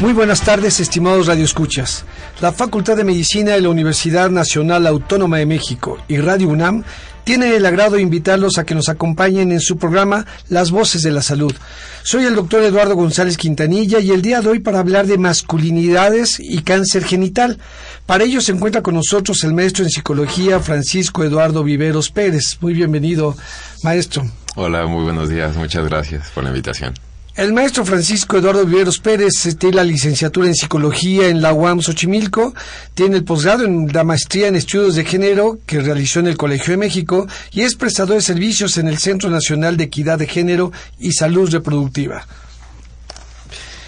Muy buenas tardes, estimados radioescuchas. La Facultad de Medicina de la Universidad Nacional Autónoma de México y Radio UNAM tienen el agrado de invitarlos a que nos acompañen en su programa Las Voces de la Salud. Soy el doctor Eduardo González Quintanilla y el día de hoy para hablar de masculinidades y cáncer genital. Para ello se encuentra con nosotros el maestro en psicología Francisco Eduardo Viveros Pérez. Muy bienvenido, maestro. Hola, muy buenos días. Muchas gracias por la invitación. El maestro Francisco Eduardo Viveros Pérez tiene la licenciatura en psicología en la UAM Xochimilco, tiene el posgrado en la maestría en estudios de género que realizó en el Colegio de México y es prestador de servicios en el Centro Nacional de Equidad de Género y Salud Reproductiva.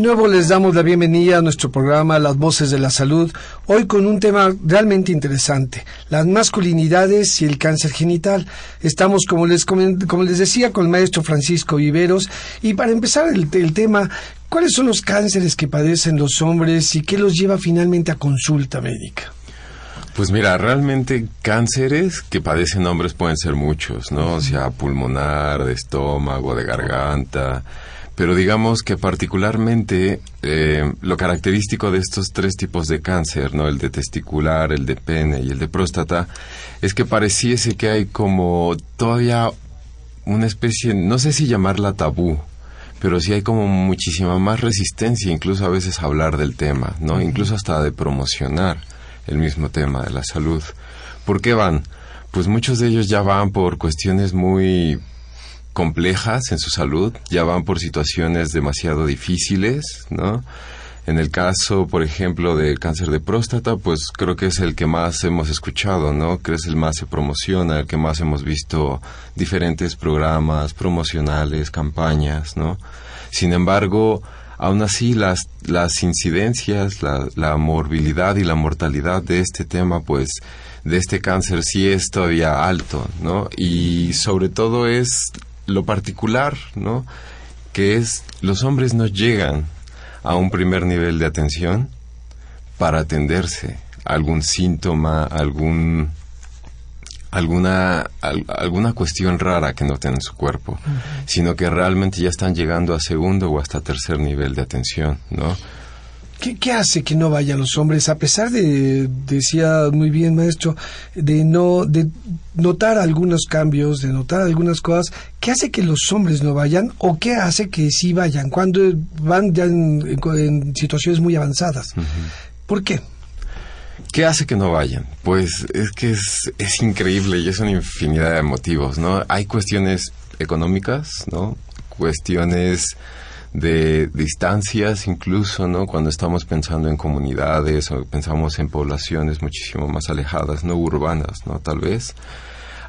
Nuevo les damos la bienvenida a nuestro programa Las Voces de la Salud, hoy con un tema realmente interesante, las masculinidades y el cáncer genital. Estamos, como les, como les decía, con el maestro Francisco Viveros y para empezar el, el tema, ¿cuáles son los cánceres que padecen los hombres y qué los lleva finalmente a consulta médica? Pues mira, realmente cánceres que padecen hombres pueden ser muchos, ¿no? O sea, pulmonar, de estómago, de garganta, pero digamos que particularmente eh, lo característico de estos tres tipos de cáncer, ¿no? El de testicular, el de pene y el de próstata, es que pareciese que hay como todavía una especie, no sé si llamarla tabú, pero sí hay como muchísima más resistencia, incluso a veces a hablar del tema, ¿no? Incluso hasta de promocionar el mismo tema de la salud. ¿Por qué van? Pues muchos de ellos ya van por cuestiones muy complejas en su salud, ya van por situaciones demasiado difíciles, ¿no? En el caso, por ejemplo, del cáncer de próstata, pues creo que es el que más hemos escuchado, ¿no? Que es el más se promociona, el que más hemos visto diferentes programas promocionales, campañas, ¿no? Sin embargo, aún así las, las incidencias, la, la morbilidad y la mortalidad de este tema, pues de este cáncer sí es todavía alto, ¿no? Y sobre todo es lo particular, ¿no? Que es los hombres no llegan a un primer nivel de atención para atenderse algún síntoma, algún alguna alguna cuestión rara que noten en su cuerpo, sino que realmente ya están llegando a segundo o hasta tercer nivel de atención, ¿no? ¿Qué, hace que no vayan los hombres, a pesar de, decía muy bien maestro, de no, de notar algunos cambios, de notar algunas cosas, qué hace que los hombres no vayan o qué hace que sí vayan cuando van ya en, situaciones muy avanzadas? ¿Por qué? ¿Qué hace que no vayan? Pues es que es, es increíble y es una infinidad de motivos, ¿no? Hay cuestiones económicas, ¿no? Cuestiones de distancias incluso, ¿no? Cuando estamos pensando en comunidades o pensamos en poblaciones muchísimo más alejadas, no urbanas, ¿no? Tal vez.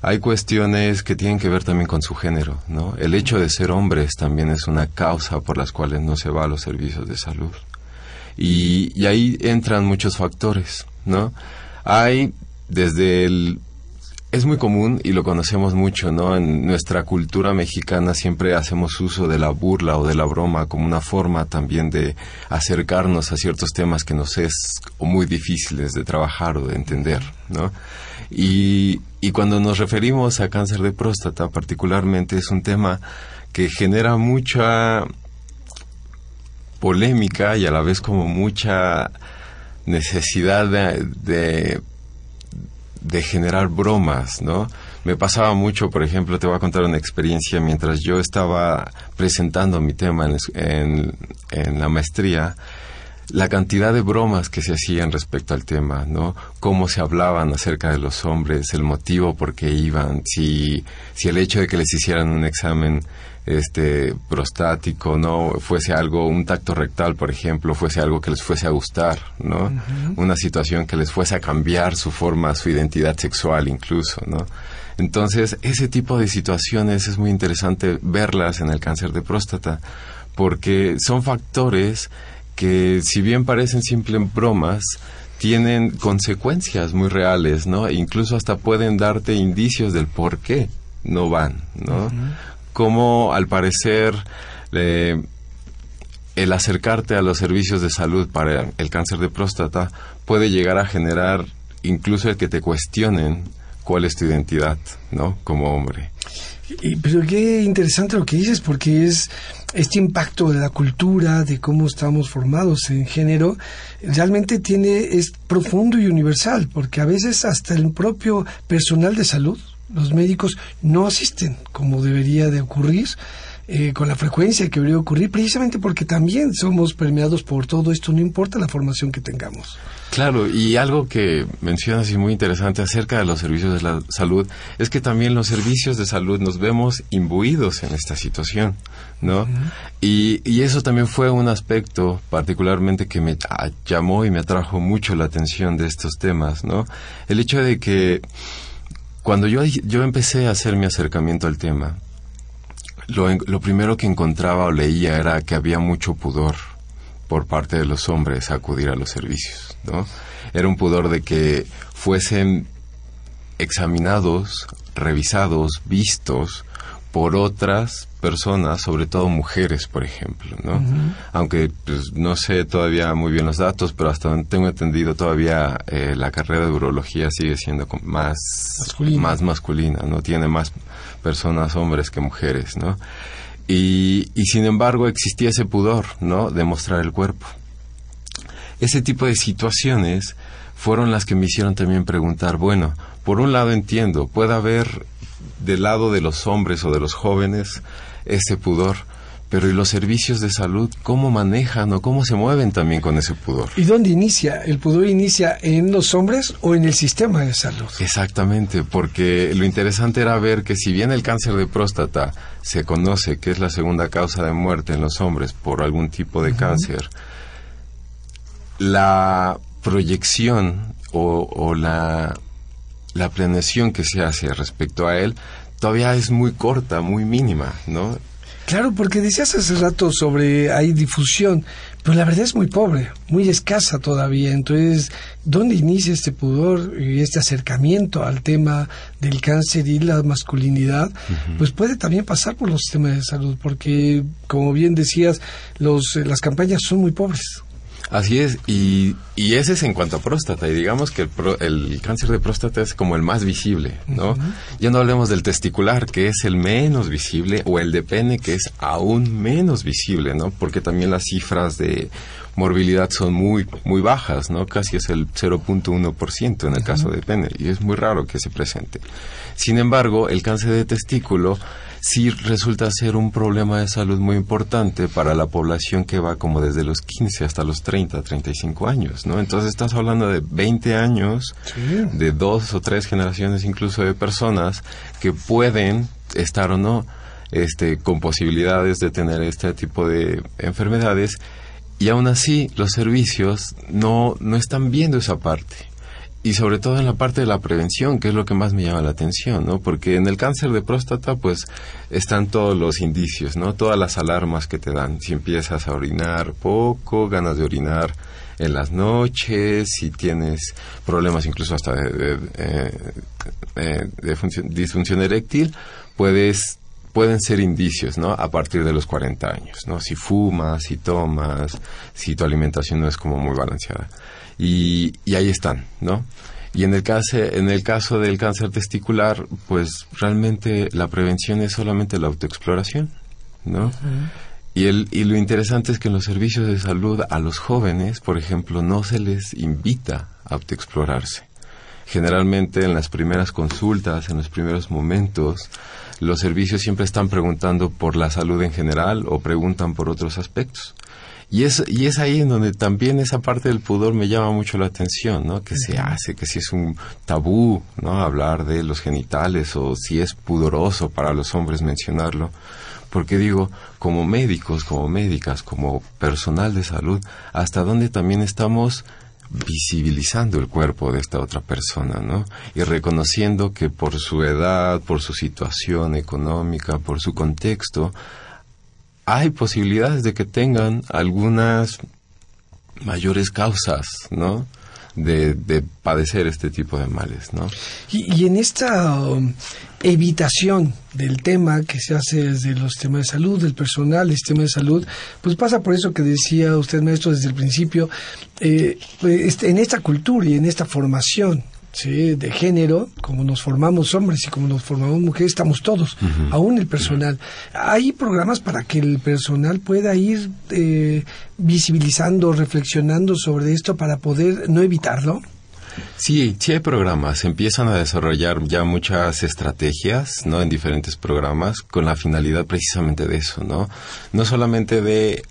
Hay cuestiones que tienen que ver también con su género, ¿no? El hecho de ser hombres también es una causa por las cuales no se va a los servicios de salud. Y, y ahí entran muchos factores, ¿no? Hay desde el es muy común y lo conocemos mucho, ¿no? En nuestra cultura mexicana siempre hacemos uso de la burla o de la broma como una forma también de acercarnos a ciertos temas que nos es muy difíciles de trabajar o de entender, ¿no? Y, cuando nos referimos a cáncer de próstata, particularmente es un tema que genera mucha polémica y a la vez como mucha necesidad de generar bromas, ¿no? Me pasaba mucho, por ejemplo, te voy a contar una experiencia mientras yo estaba presentando mi tema en, en, la maestría, la cantidad de bromas que se hacían respecto al tema, ¿no? Cómo se hablaban acerca de los hombres, el motivo por qué iban, si, si el hecho de que les hicieran un examen este prostático, no fuese algo, un tacto rectal, por ejemplo, fuese algo que les fuese a gustar, ¿no? Una situación que les fuese a cambiar su forma, su identidad sexual incluso, ¿no? Entonces, ese tipo de situaciones es muy interesante verlas en el cáncer de próstata, porque son factores que, si bien parecen simples bromas, tienen consecuencias muy reales, ¿no? E incluso hasta pueden darte indicios del por qué no van, ¿no? cómo al parecer el acercarte a los servicios de salud para el cáncer de próstata puede llegar a generar incluso el que te cuestionen cuál es tu identidad, ¿no? Como hombre. Y, pero qué interesante lo que dices, porque es este impacto de la cultura, de cómo estamos formados en género, realmente tiene, es profundo y universal, porque a veces hasta el propio personal de salud los médicos no asisten como debería de ocurrir. Eh, con la frecuencia que debería ocurrir, precisamente porque también somos permeados por todo esto, no importa la formación que tengamos. Claro, y algo que mencionas y muy interesante acerca de los servicios de la salud es que también los servicios de salud nos vemos imbuidos en esta situación, ¿no? y, y, eso también fue un aspecto particularmente que me llamó y me atrajo mucho la atención de estos temas, ¿no? El hecho de que cuando yo, yo empecé a hacer mi acercamiento al tema, lo, lo primero que encontraba o leía era que había mucho pudor por parte de los hombres acudir a los servicios, ¿no? Era un pudor de que fuesen examinados, revisados, vistos por otras personas, sobre todo mujeres, por ejemplo, ¿no? Aunque pues, no sé todavía muy bien los datos, pero hasta donde tengo entendido todavía eh, la carrera de urología sigue siendo más masculina. más masculina, ¿no? Tiene más personas hombres que mujeres, ¿no? Y, y sin embargo existía ese pudor, ¿no? De mostrar el cuerpo. Ese tipo de situaciones fueron las que me hicieron también preguntar, bueno, por un lado entiendo, puede haber del lado de los hombres o de los jóvenes ese pudor. Pero ¿y los servicios de salud cómo manejan o cómo se mueven también con ese pudor? ¿Y dónde inicia? ¿El pudor inicia en los hombres o en el sistema de salud? Exactamente, porque lo interesante era ver que si bien el cáncer de próstata se conoce que es la segunda causa de muerte en los hombres por algún tipo de cáncer, la proyección o, o la, la planeación que se hace respecto a él todavía es muy corta, muy mínima, ¿no? Claro, porque decías hace rato sobre hay difusión, pero la verdad es muy pobre, muy escasa todavía. Entonces, ¿dónde inicia este pudor y este acercamiento al tema del cáncer y la masculinidad? Pues puede también pasar por los sistemas de salud, porque, como bien decías, los, las campañas son muy pobres. Así es, y, y ese es en cuanto a próstata, y digamos que el, el cáncer de próstata es como el más visible, ¿no? Ya no hablemos del testicular, que es el menos visible, o el de pene, que es aún menos visible, ¿no? Porque también las cifras de morbilidad son muy, muy bajas, ¿no? Casi es el 0.1% en el caso de pene, y es muy raro que se presente. Sin embargo, el cáncer de testículo sí resulta ser un problema de salud muy importante para la población que va como desde los 15 hasta los 30, 35 años, ¿no? Entonces estás hablando de 20 años, de dos o tres generaciones incluso de personas que pueden estar o no este, con posibilidades de tener este tipo de enfermedades y aún así los servicios no, no están viendo esa parte y sobre todo en la parte de la prevención, que es lo que más me llama la atención, ¿no? Porque en el cáncer de próstata, pues, están todos los indicios, ¿no? Todas las alarmas que te dan. Si empiezas a orinar poco, ganas de orinar en las noches, si tienes problemas incluso hasta de, de, disfunción eréctil, puedes pueden ser indicios, ¿no? A partir de los 40 años, ¿no? Si fumas, si tomas, si tu alimentación no es como muy balanceada. Y, y ahí están, ¿no? Y en el, caso, en el caso del cáncer testicular, pues realmente la prevención es solamente la autoexploración, ¿no? Y, el, y lo interesante es que en los servicios de salud a los jóvenes, por ejemplo, no se les invita a autoexplorarse. Generalmente en las primeras consultas, en los primeros momentos, los servicios siempre están preguntando por la salud en general o preguntan por otros aspectos. Y es, y es ahí en donde también esa parte del pudor me llama mucho la atención, ¿no? Que se hace, que si es un tabú, ¿no? Hablar de los genitales o si es pudoroso para los hombres mencionarlo. Porque digo, como médicos, como médicas, como personal de salud, hasta dónde también estamos visibilizando el cuerpo de esta otra persona, ¿no? Y reconociendo que por su edad, por su situación económica, por su contexto, hay posibilidades de que tengan algunas mayores causas, ¿no? De, padecer este tipo de males, ¿no? Y, en esta um, evitación del tema que se hace desde los temas de salud, del personal, el sistema de salud, pues pasa por eso que decía usted, maestro, desde el principio, eh, este, en esta cultura y en esta formación ¿sí? de género, como nos formamos hombres y como nos formamos mujeres, estamos todos, aún el personal. Hay programas para que el personal pueda ir eh, visibilizando, reflexionando sobre esto para poder no evitarlo. Sí, sí hay programas. Empiezan a desarrollar ya muchas estrategias, ¿no? En diferentes programas con la finalidad precisamente de eso, ¿no? No solamente de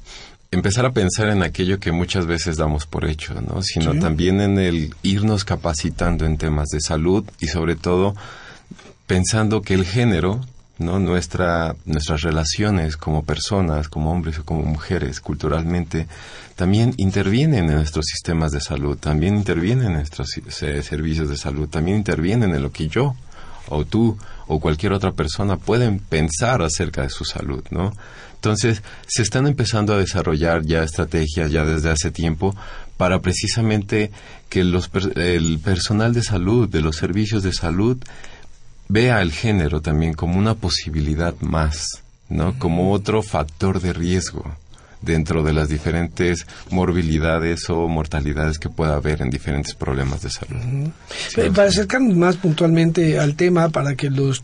empezar a pensar en aquello que muchas veces damos por hecho, ¿no? Sino también en el irnos capacitando en temas de salud y sobre todo pensando que el género, ¿no? Nuestra, nuestras relaciones como personas, como hombres o como mujeres, culturalmente, también intervienen en nuestros sistemas de salud, también intervienen en nuestros servicios de salud, también intervienen en lo que yo o tú o cualquier otra persona pueden pensar acerca de su salud, ¿no? Entonces, se están empezando a desarrollar ya estrategias ya desde hace tiempo para precisamente que los, el personal de salud, de los servicios de salud, vea el género también como una posibilidad más, ¿no? Como otro factor de riesgo dentro de las diferentes morbilidades o mortalidades que pueda haber en diferentes problemas de salud. Eh, para acercarnos más puntualmente al tema, para que los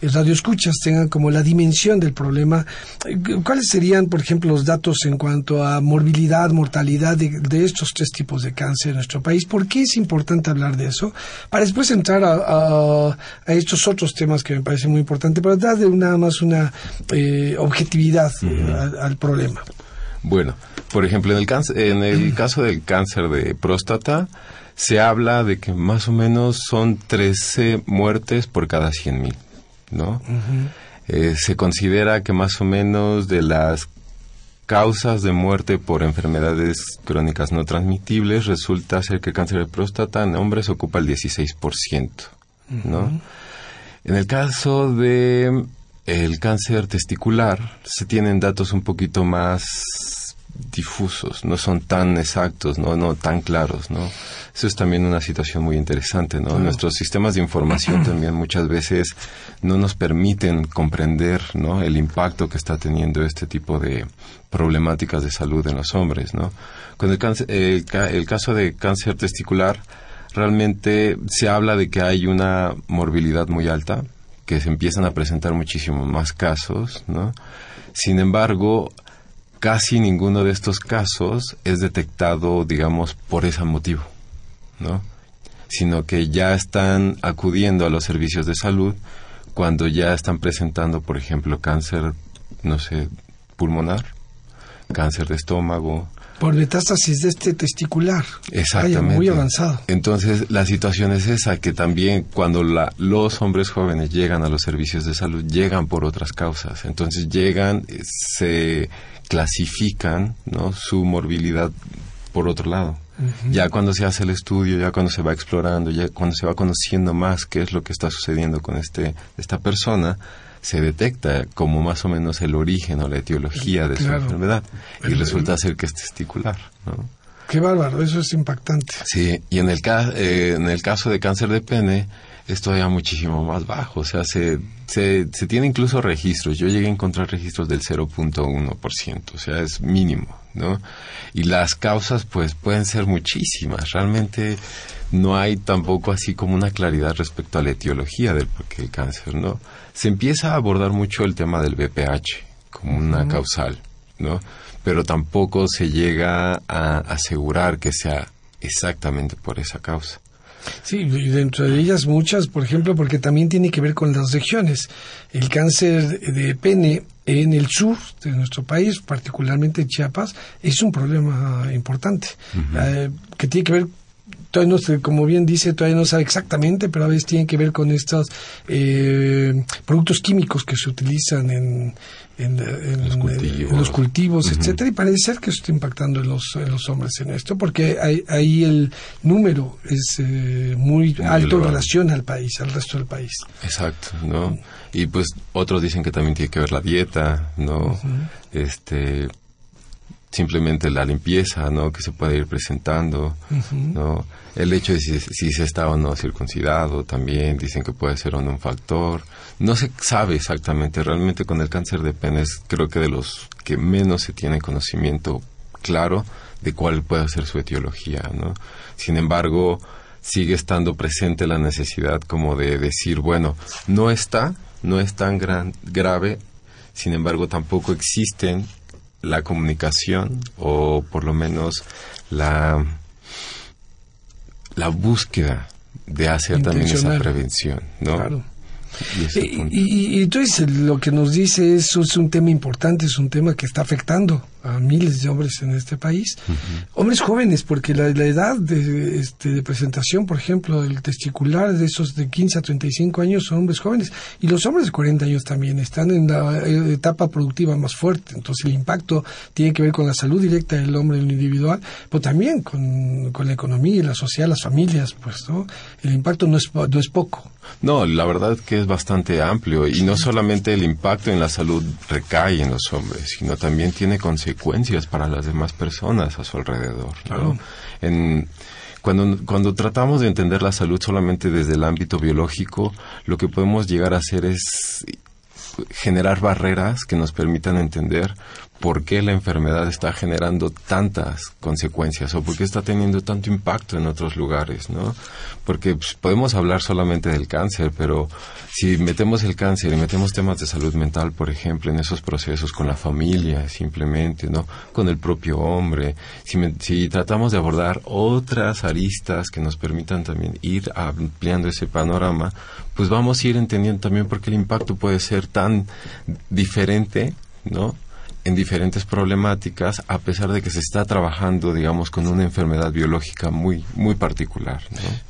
eh, radioescuchas tengan como la dimensión del problema, eh, ¿cuáles serían, por ejemplo, los datos en cuanto a morbilidad, mortalidad de, estos tres tipos de cáncer en nuestro país? ¿Por qué es importante hablar de eso? Para después entrar a, estos otros temas que me parece muy importante, para darle nada más una objetividad al problema. Bueno, por ejemplo, en el, en el caso del cáncer de próstata, se habla de que más o menos son 13 muertes por cada 100.000, ¿no? Eh, se considera que más o menos de las causas de muerte por enfermedades crónicas no transmitibles resulta ser que el cáncer de próstata en hombres ocupa el 16%, ¿no? En el caso de el cáncer testicular se tienen datos un poquito más difusos, no son tan exactos, no, no tan claros, ¿no? Eso es también una situación muy interesante, ¿no? Nuestros sistemas de información también muchas veces no nos permiten comprender, ¿no? El impacto que está teniendo este tipo de problemáticas de salud en los hombres, ¿no? Con el, el caso de cáncer testicular, realmente se habla de que hay una morbilidad muy alta, que se empiezan a presentar muchísimo más casos, ¿no? Sin embargo, casi ninguno de estos casos es detectado, digamos, por ese motivo, ¿no? Sino que ya están acudiendo a los servicios de salud cuando ya están presentando, por ejemplo, cáncer, no sé, pulmonar, cáncer de estómago. Por metástasis de este testicular. Exactamente. muy avanzado. Entonces, la situación es esa, que también cuando la, los hombres jóvenes llegan a los servicios de salud, llegan por otras causas. Entonces, llegan, se clasifican ¿no? su morbilidad por otro lado. Ya cuando se hace el estudio, ya cuando se va explorando, ya cuando se va conociendo más qué es lo que está sucediendo con este, esta persona, se detecta como más o menos el origen o la etiología de su enfermedad y resulta ser que es testicular. ¿no? Qué bárbaro, eso es impactante. Sí, y en el, eh, en el caso de cáncer de pene es todavía muchísimo más bajo, o sea, se, se, se tiene incluso registros, yo llegué a encontrar registros del 0.1%, o sea, es mínimo, ¿no? Y las causas pues pueden ser muchísimas, realmente no hay tampoco así como una claridad respecto a la etiología del porqué del cáncer, ¿no? Se empieza a abordar mucho el tema del BPH como una causal, ¿no? Pero tampoco se llega a asegurar que sea exactamente por esa causa. Sí, y dentro de ellas muchas, por ejemplo, porque también tiene que ver con las regiones. El cáncer de pene en el sur de nuestro país, particularmente en Chiapas, es un problema importante, eh, que tiene que ver todavía no como bien dice, todavía no sabe exactamente, pero a veces tiene que ver con estos eh, productos químicos que se utilizan en, en, los cultivos, etcétera, y parece ser que eso está impactando en los, en los hombres en esto, porque ahí, el número es eh, muy, alto en relación al país, al resto del país. Exacto, ¿no? Y pues otros dicen que también tiene que ver la dieta, ¿no? Este simplemente la limpieza, ¿no? Que se puede ir presentando, ¿no? El hecho de si, si, se está o no circuncidado también, dicen que puede ser o no un factor. No se sabe exactamente, realmente con el cáncer de pene creo que de los que menos se tiene conocimiento claro de cuál puede ser su etiología, ¿no? Sin embargo, sigue estando presente la necesidad como de decir, bueno, no está, no es tan gran, grave, sin embargo tampoco existen la comunicación o por lo menos la, la búsqueda de hacer también esa prevención, ¿no? Claro. Y, y, entonces lo que nos dice eso es un tema importante, es un tema que está afectando a miles de hombres en este país. Hombres jóvenes, porque la, edad de, este, de, presentación, por ejemplo, del testicular de esos de 15 a 35 años son hombres jóvenes. Y los hombres de 40 años también están en la eh, etapa productiva más fuerte. Entonces el impacto tiene que ver con la salud directa del hombre en lo individual, pero también con, con la economía y la sociedad, las familias, pues, ¿no? El impacto no es, no es poco. No, la verdad que es bastante amplio y no solamente el impacto en la salud recae en los hombres, sino también tiene consecuencias consecuencias para las demás personas a su alrededor. En, cuando, cuando tratamos de entender la salud solamente desde el ámbito biológico, lo que podemos llegar a hacer es generar barreras que nos permitan entender por qué la enfermedad está generando tantas consecuencias o por qué está teniendo tanto impacto en otros lugares, ¿no? Porque pues, podemos hablar solamente del cáncer, pero si metemos el cáncer y metemos temas de salud mental, por ejemplo, en esos procesos con la familia, simplemente, ¿no? Con el propio hombre, si, si tratamos de abordar otras aristas que nos permitan también ir ampliando ese panorama, pues vamos a ir entendiendo también por qué el impacto puede ser tan diferente, ¿no? En diferentes problemáticas a pesar de que se está trabajando digamos con una enfermedad biológica muy muy particular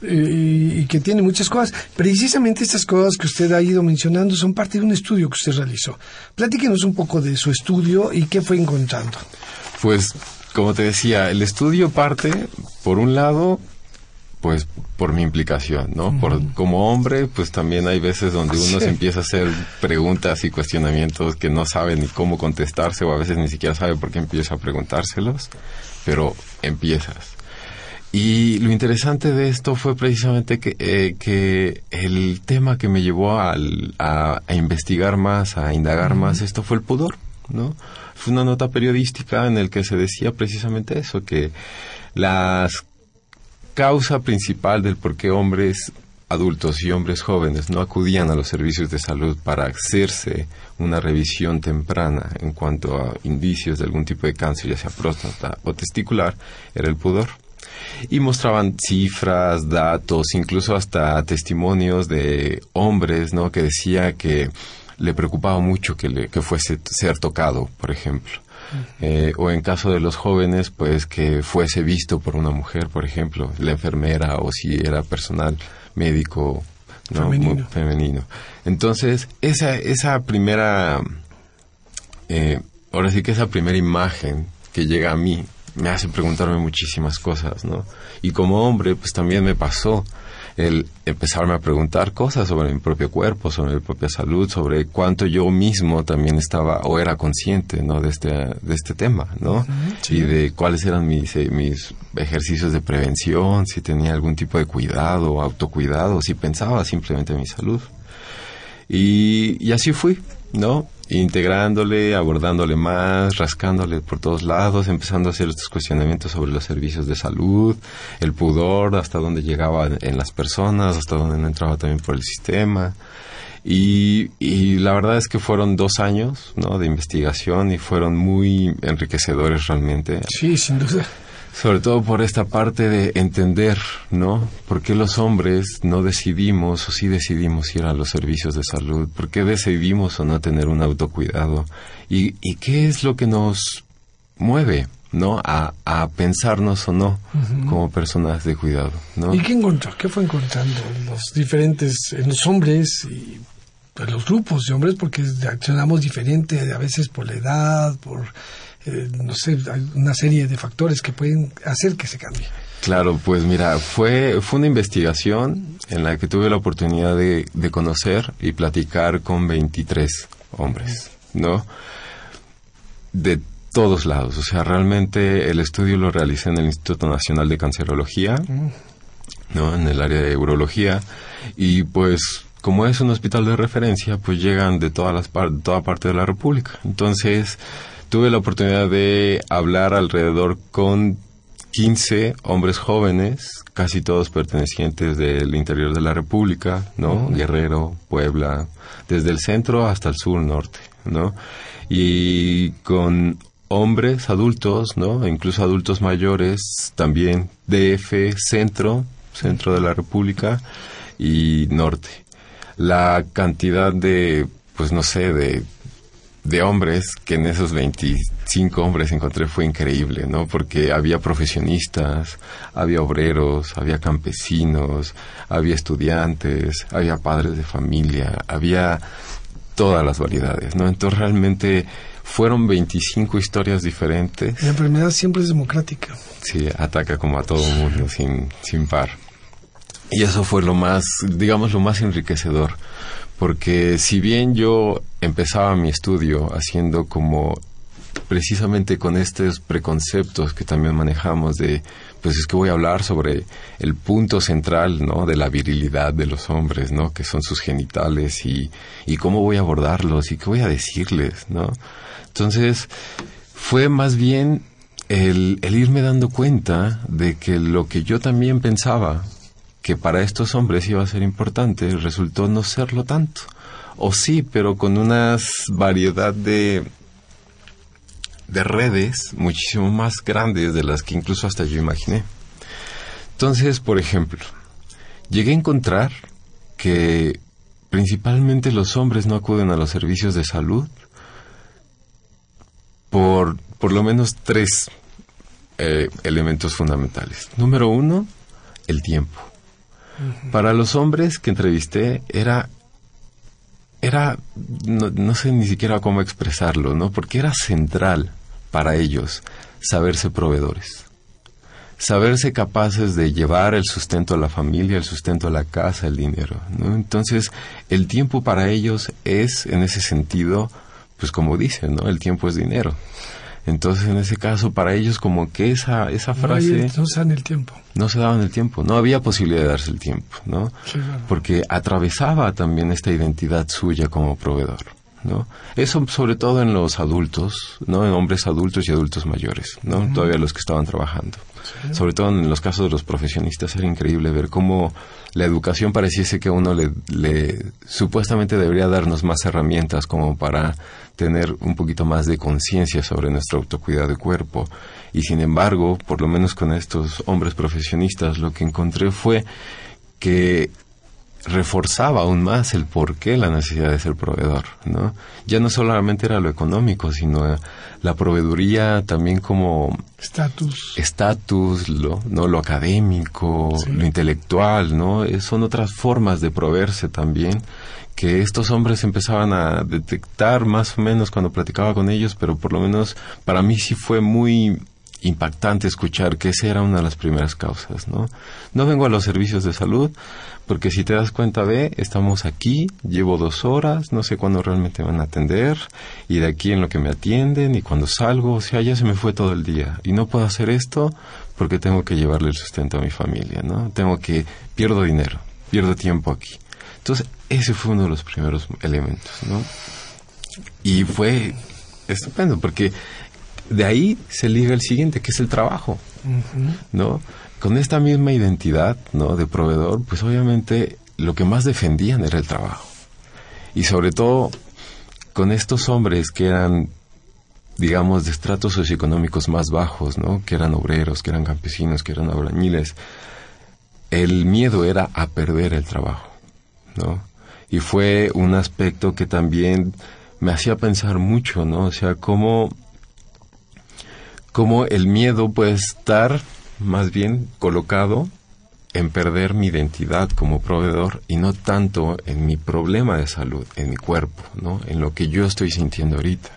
y, que tiene muchas cosas. Precisamente estas cosas que usted ha ido mencionando son parte de un estudio que usted realizó. Platíquenos un poco de su estudio y qué fue encontrando. Pues como te decía el estudio parte por un lado pues por mi implicación, ¿no? Por como hombre, pues también hay veces donde uno se empieza a hacer preguntas y cuestionamientos que no sabe ni cómo contestarse o a veces ni siquiera sabe por qué empieza a preguntárselos, pero empiezas. Y lo interesante de esto fue precisamente que, eh, que el tema que me llevó a, a, investigar más, a indagar más, esto fue el pudor, ¿no? Fue una nota periodística en el que se decía precisamente eso, que las causa principal del por qué hombres adultos y hombres jóvenes no acudían a los servicios de salud para hacerse una revisión temprana en cuanto a indicios de algún tipo de cáncer, ya sea próstata o testicular, era el pudor. Y mostraban cifras, datos, incluso hasta testimonios de hombres, ¿no? Que decía que le preocupaba mucho que, le, que fuese ser tocado, por ejemplo. Eh, o en caso de los jóvenes, pues que fuese visto por una mujer, por ejemplo, la enfermera o si era personal médico femenino. Entonces, esa, esa primera, eh, ahora sí que esa primera imagen que llega a mí me hace preguntarme muchísimas cosas, ¿no? Y como hombre, pues también me pasó el empezarme a preguntar cosas sobre mi propio cuerpo, sobre mi propia salud, sobre cuánto yo mismo también estaba o era consciente, ¿no? De este, de este tema, ¿no? Y de cuáles eran mis, eh, mis ejercicios de prevención, si tenía algún tipo de cuidado, autocuidado, si pensaba simplemente en mi salud. Y, y así fui, ¿no? Integrándole, abordándole más, rascándole por todos lados, empezando a hacer estos cuestionamientos sobre los servicios de salud, el pudor, hasta dónde llegaba en las personas, hasta dónde no entraba también por el sistema. Y, y, la verdad es que fueron dos años ¿no? de investigación y fueron muy enriquecedores realmente. Sí, sin duda. Sobre todo por esta parte de entender, ¿no? ¿Por qué los hombres no decidimos o sí decidimos ir a los servicios de salud? ¿Por qué decidimos o no tener un autocuidado? ¿Y, y qué es lo que nos mueve, ¿no? A, a pensarnos o no como personas de cuidado, ¿no? ¿Y qué encontró? ¿Qué fue encontrando en los diferentes, en los hombres y pues, los grupos de hombres? Porque reaccionamos diferente a veces por la edad, por eh, no sé, hay una serie de factores que pueden hacer que se cambie. Claro, pues mira, fue, fue una investigación en la que tuve la oportunidad de, de conocer y platicar con 23 hombres, ¿no? De todos lados, o sea, realmente el estudio lo realicé en el Instituto Nacional de Cancerología, ¿no? En el área de urología, y pues como es un hospital de referencia, pues llegan de todas las par toda parte de la República. Entonces, tuve la oportunidad de hablar alrededor con 15 hombres jóvenes, casi todos pertenecientes del interior de la República, ¿no? Guerrero, Puebla, desde el centro hasta el sur norte, ¿no? Y con hombres adultos, ¿no? Incluso adultos mayores, también DF, centro, centro de la República y norte. La cantidad de, pues no sé, de de hombres que en esos 25 hombres encontré fue increíble, ¿no? Porque había profesionistas, había obreros, había campesinos, había estudiantes, había padres de familia, había todas las variedades, ¿no? Entonces realmente fueron 25 historias diferentes. La enfermedad siempre es democrática. Sí, ataca como a todo mundo sin, sin par. Y eso fue lo más, digamos, lo más enriquecedor porque si bien yo empezaba mi estudio haciendo como precisamente con estos preconceptos que también manejamos de pues es que voy a hablar sobre el punto central no de la virilidad de los hombres no que son sus genitales y, y cómo voy a abordarlos y qué voy a decirles no entonces fue más bien el, el irme dando cuenta de que lo que yo también pensaba que para estos hombres iba a ser importante, resultó no serlo tanto. O sí, pero con una variedad de, de redes muchísimo más grandes de las que incluso hasta yo imaginé. Entonces, por ejemplo, llegué a encontrar que principalmente los hombres no acuden a los servicios de salud por por lo menos tres eh, elementos fundamentales. Número uno, el tiempo. Para los hombres que entrevisté era era no, sé ni siquiera cómo expresarlo, ¿no? Porque era central para ellos saberse proveedores. Saberse capaces de llevar el sustento a la familia, el sustento a la casa, el dinero. Entonces, el tiempo para ellos es en ese sentido pues como dicen, ¿no? El tiempo es dinero. Entonces, en ese caso, para ellos como que esa, esa frase... No, no se dan el tiempo. No se daban el tiempo, no había posibilidad de darse el tiempo, ¿no? Sí, claro. Porque atravesaba también esta identidad suya como proveedor, ¿no? Eso sobre todo en los adultos, ¿no? En hombres adultos y adultos mayores, ¿no? Uh -huh. Todavía los que estaban trabajando. Sobre todo en los casos de los profesionistas era increíble ver cómo la educación pareciese que uno le, le supuestamente debería darnos más herramientas como para tener un poquito más de conciencia sobre nuestro autocuidado de cuerpo. Y sin embargo, por lo menos con estos hombres profesionistas, lo que encontré fue que reforzaba aún más el por qué la necesidad de ser proveedor, ¿no? Ya no solamente era lo económico, sino la proveeduría también como estatus, estatus, lo, no lo académico, sí. lo intelectual, ¿no? Son otras formas de proveerse también que estos hombres empezaban a detectar más o menos cuando platicaba con ellos, pero por lo menos para mí sí fue muy impactante escuchar que esa era una de las primeras causas, ¿no? No vengo a los servicios de salud porque si te das cuenta, ve, estamos aquí, llevo dos horas, no sé cuándo realmente van a atender y de aquí en lo que me atienden y cuando salgo, o sea, ya se me fue todo el día y no puedo hacer esto porque tengo que llevarle el sustento a mi familia, ¿no? Tengo que, pierdo dinero, pierdo tiempo aquí. Entonces, ese fue uno de los primeros elementos, ¿no? Y fue estupendo porque de ahí se liga el siguiente, que es el trabajo, ¿no? Con esta misma identidad, ¿no? De proveedor, pues obviamente lo que más defendían era el trabajo. Y sobre todo con estos hombres que eran, digamos, de estratos socioeconómicos más bajos, ¿no? Que eran obreros, que eran campesinos, que eran albañiles. El miedo era a perder el trabajo, ¿no? Y fue un aspecto que también me hacía pensar mucho, ¿no? O sea, cómo cómo el miedo puede estar más bien colocado en perder mi identidad como proveedor y no tanto en mi problema de salud, en mi cuerpo, ¿no? En lo que yo estoy sintiendo ahorita.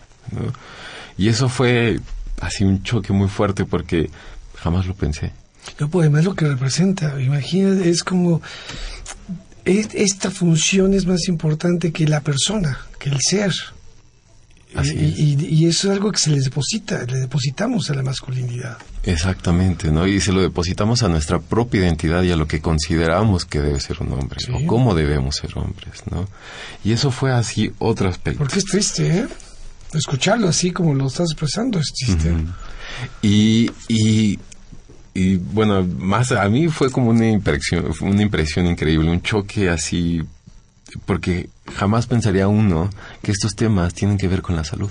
Y eso fue así un choque muy fuerte porque jamás lo pensé. No, pues además lo que representa, imagínate, es como esta función es más importante que la persona, que el ser. Y, eso es algo que se les deposita, le depositamos a la masculinidad. Exactamente, ¿no? Y se lo depositamos a nuestra propia identidad y a lo que consideramos que debe ser un hombre, o cómo debemos ser hombres, ¿no? Y eso fue así otro aspecto. Porque es triste, ¿eh? Escucharlo así como lo estás expresando es triste. y, y, y, bueno, más a mí fue como una impresión, una impresión increíble, un choque así porque jamás pensaría uno que estos temas tienen que ver con la salud.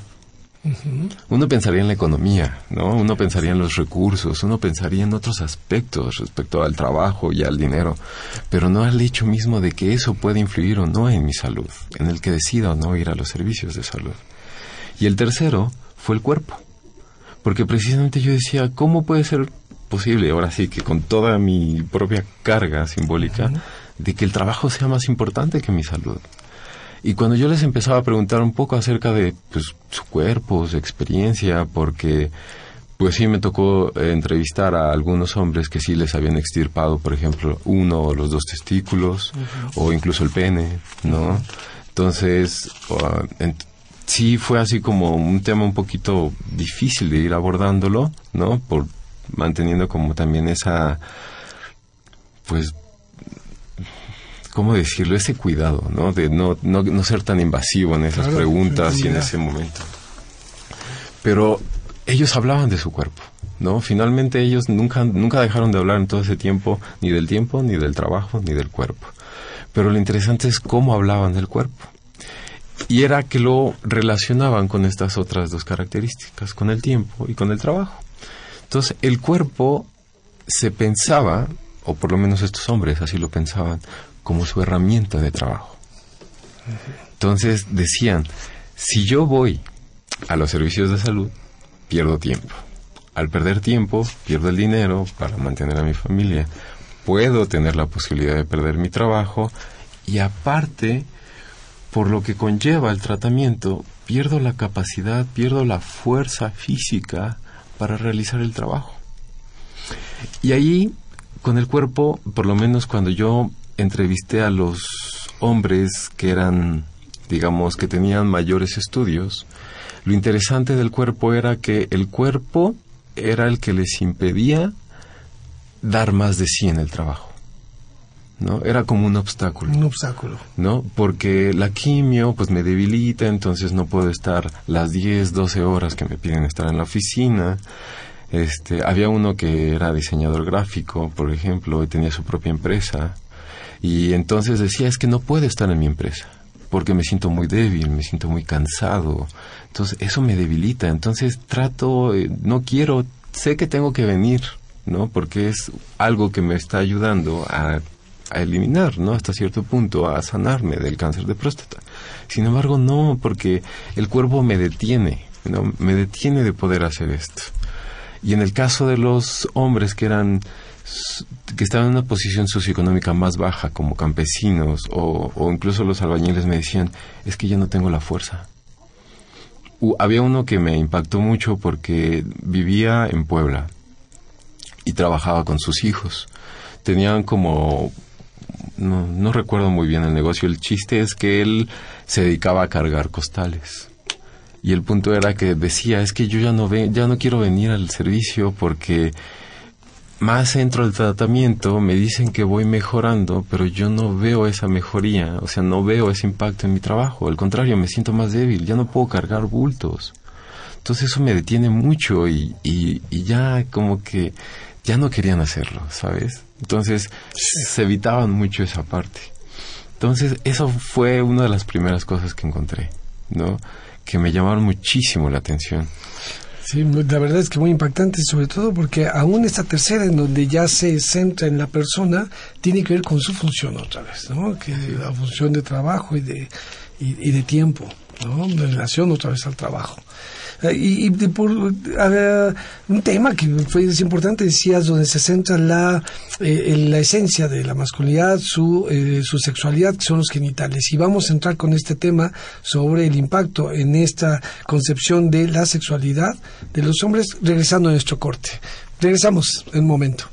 Uno pensaría en la economía, ¿no? Uno pensaría en los recursos, uno pensaría en otros aspectos respecto al trabajo y al dinero, pero no al hecho mismo de que eso puede influir o no en mi salud, en el que decida o no ir a los servicios de salud. Y el tercero fue el cuerpo, porque precisamente yo decía, ¿cómo puede ser posible, ahora sí, que con toda mi propia carga simbólica, de que el trabajo sea más importante que mi salud. Y cuando yo les empezaba a preguntar un poco acerca de pues, su cuerpo, su experiencia, porque pues sí me tocó eh, entrevistar a algunos hombres que sí les habían extirpado, por ejemplo, uno o los dos testículos, o incluso el pene, ¿no? Entonces, sí fue así como un tema un poquito difícil de ir abordándolo, ¿no? Por manteniendo como también esa, pues, ¿cómo decirlo? Ese cuidado, ¿no? De no, no, no ser tan invasivo en esas preguntas y en ese momento. Pero ellos hablaban de su cuerpo, ¿no? Finalmente ellos nunca, nunca dejaron de hablar en todo ese tiempo, ni del tiempo, ni del trabajo, ni del cuerpo. Pero lo interesante es cómo hablaban del cuerpo. Y era que lo relacionaban con estas otras dos características, con el tiempo y con el trabajo. Entonces, el cuerpo se pensaba, o por lo menos estos hombres así lo pensaban, como su herramienta de trabajo. Entonces decían, si yo voy a los servicios de salud, pierdo tiempo. Al perder tiempo, pierdo el dinero para mantener a mi familia. Puedo tener la posibilidad de perder mi trabajo y aparte, por lo que conlleva el tratamiento, pierdo la capacidad, pierdo la fuerza física para realizar el trabajo. Y ahí, con el cuerpo, por lo menos cuando yo entrevisté a los hombres que eran, digamos, que tenían mayores estudios, lo interesante del cuerpo era que el cuerpo era el que les impedía dar más de sí en el trabajo. ¿no? Era como un obstáculo. Un obstáculo. ¿No? Porque la quimio pues me debilita, entonces no puedo estar las 10, 12 horas que me piden estar en la oficina. Este, había uno que era diseñador gráfico, por ejemplo, y tenía su propia empresa. Y entonces decía, es que no puedo estar en mi empresa, porque me siento muy débil, me siento muy cansado. Entonces eso me debilita. Entonces trato, eh, no quiero, sé que tengo que venir, ¿no? Porque es algo que me está ayudando a a eliminar, ¿no? Hasta cierto punto, a sanarme del cáncer de próstata. Sin embargo, no, porque el cuerpo me detiene, ¿no? Me detiene de poder hacer esto. Y en el caso de los hombres que eran que estaban en una posición socioeconómica más baja, como campesinos o, incluso los albañiles me decían, es que ya no tengo la fuerza. había uno que me impactó mucho porque vivía en Puebla y trabajaba con sus hijos. Tenían como no, no recuerdo muy bien el negocio. El chiste es que él se dedicaba a cargar costales. Y el punto era que decía, es que yo ya no ve, ya no quiero venir al servicio porque más entro al tratamiento, me dicen que voy mejorando, pero yo no veo esa mejoría, o sea, no veo ese impacto en mi trabajo. Al contrario, me siento más débil, ya no puedo cargar bultos. Entonces eso me detiene mucho y, y, y ya como que ya no querían hacerlo, ¿sabes? Entonces se evitaban mucho esa parte. Entonces eso fue una de las primeras cosas que encontré, ¿no? Que me llamaron muchísimo la atención. Sí, la verdad es que muy impactante, sobre todo porque aún esta tercera, en donde ya se centra en la persona, tiene que ver con su función otra vez, ¿no? Que la función de trabajo y de, y, de tiempo, ¿no? De relación otra vez al trabajo. Y, por un tema que fue importante, decías, donde se centra la, eh, la esencia de la masculinidad, su, eh, su sexualidad, que son los genitales. Y vamos a entrar con este tema sobre el impacto en esta concepción de la sexualidad de los hombres, regresando a nuestro corte. Regresamos en un momento.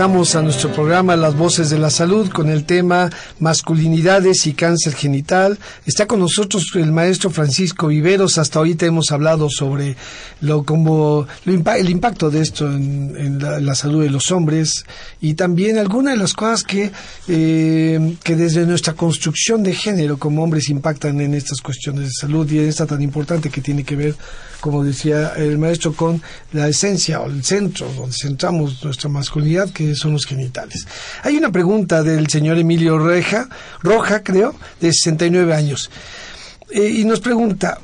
A nuestro programa Las Voces de la Salud con el tema masculinidades y cáncer genital. Está con nosotros el maestro Francisco Viveros. Hasta ahorita hemos hablado sobre lo como el impacto de esto en, la, salud de los hombres y también algunas de las cosas que, eh, que desde nuestra construcción de género como hombres impactan en estas cuestiones de salud y en esta tan importante que tiene que ver, como decía el maestro, con la esencia o el centro donde centramos nuestra masculinidad que son los genitales. Hay una pregunta del señor Emilio Reja, Roja, creo, de 69 años, eh, y nos pregunta,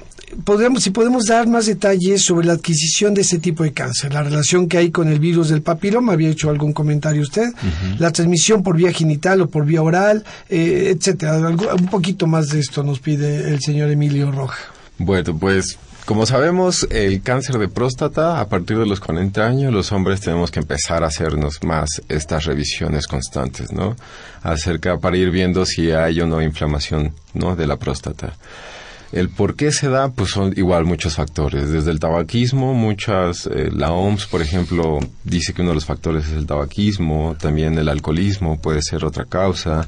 podemos, si podemos dar más detalles sobre la adquisición de este tipo de cáncer, la relación que hay con el virus del papiloma, había hecho algún comentario usted, la transmisión por vía genital o por vía oral, eh, etcétera. un poquito más de esto nos pide el señor Emilio Roja. Bueno, pues como sabemos, el cáncer de próstata, a partir de los 40 años, los hombres tenemos que empezar a hacernos más estas revisiones constantes, ¿no? Acerca para ir viendo si hay o no inflamación, ¿no? De la próstata. El por qué se da, pues son igual muchos factores. Desde el tabaquismo, muchas, eh, la OMS, por ejemplo, dice que uno de los factores es el tabaquismo, también el alcoholismo puede ser otra causa.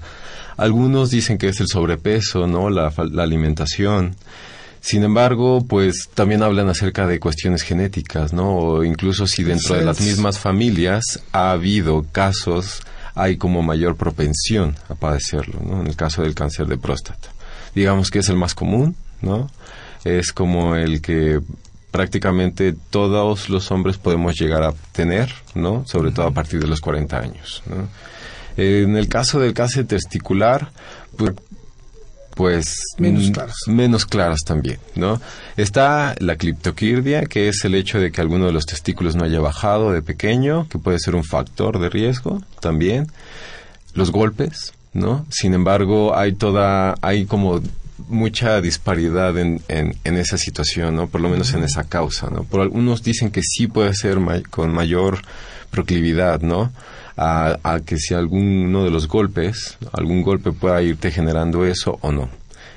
Algunos dicen que es el sobrepeso, ¿no? La, la alimentación. Sin embargo, pues también hablan acerca de cuestiones genéticas, ¿no? O incluso si dentro de las mismas familias ha habido casos, hay como mayor propensión a padecerlo, ¿no? En el caso del cáncer de próstata. Digamos que es el más común, ¿no? Es como el que prácticamente todos los hombres podemos llegar a tener, ¿no? Sobre todo a partir de los 40 años, ¿no? En el caso del cáncer testicular, pues pues Menos mm, claras. menos claras también, ¿no? Está la criptoquirdia, que es el hecho de que alguno de los testículos no haya bajado de pequeño, que puede ser un factor de riesgo también. Los golpes, ¿no? Sin embargo, hay toda, hay como mucha disparidad en, en, en esa situación, ¿no? Por lo menos en esa causa, ¿no? Por algunos dicen que sí puede ser con mayor proclividad, ¿no? A, a que si alguno de los golpes, algún golpe pueda irte generando eso o no.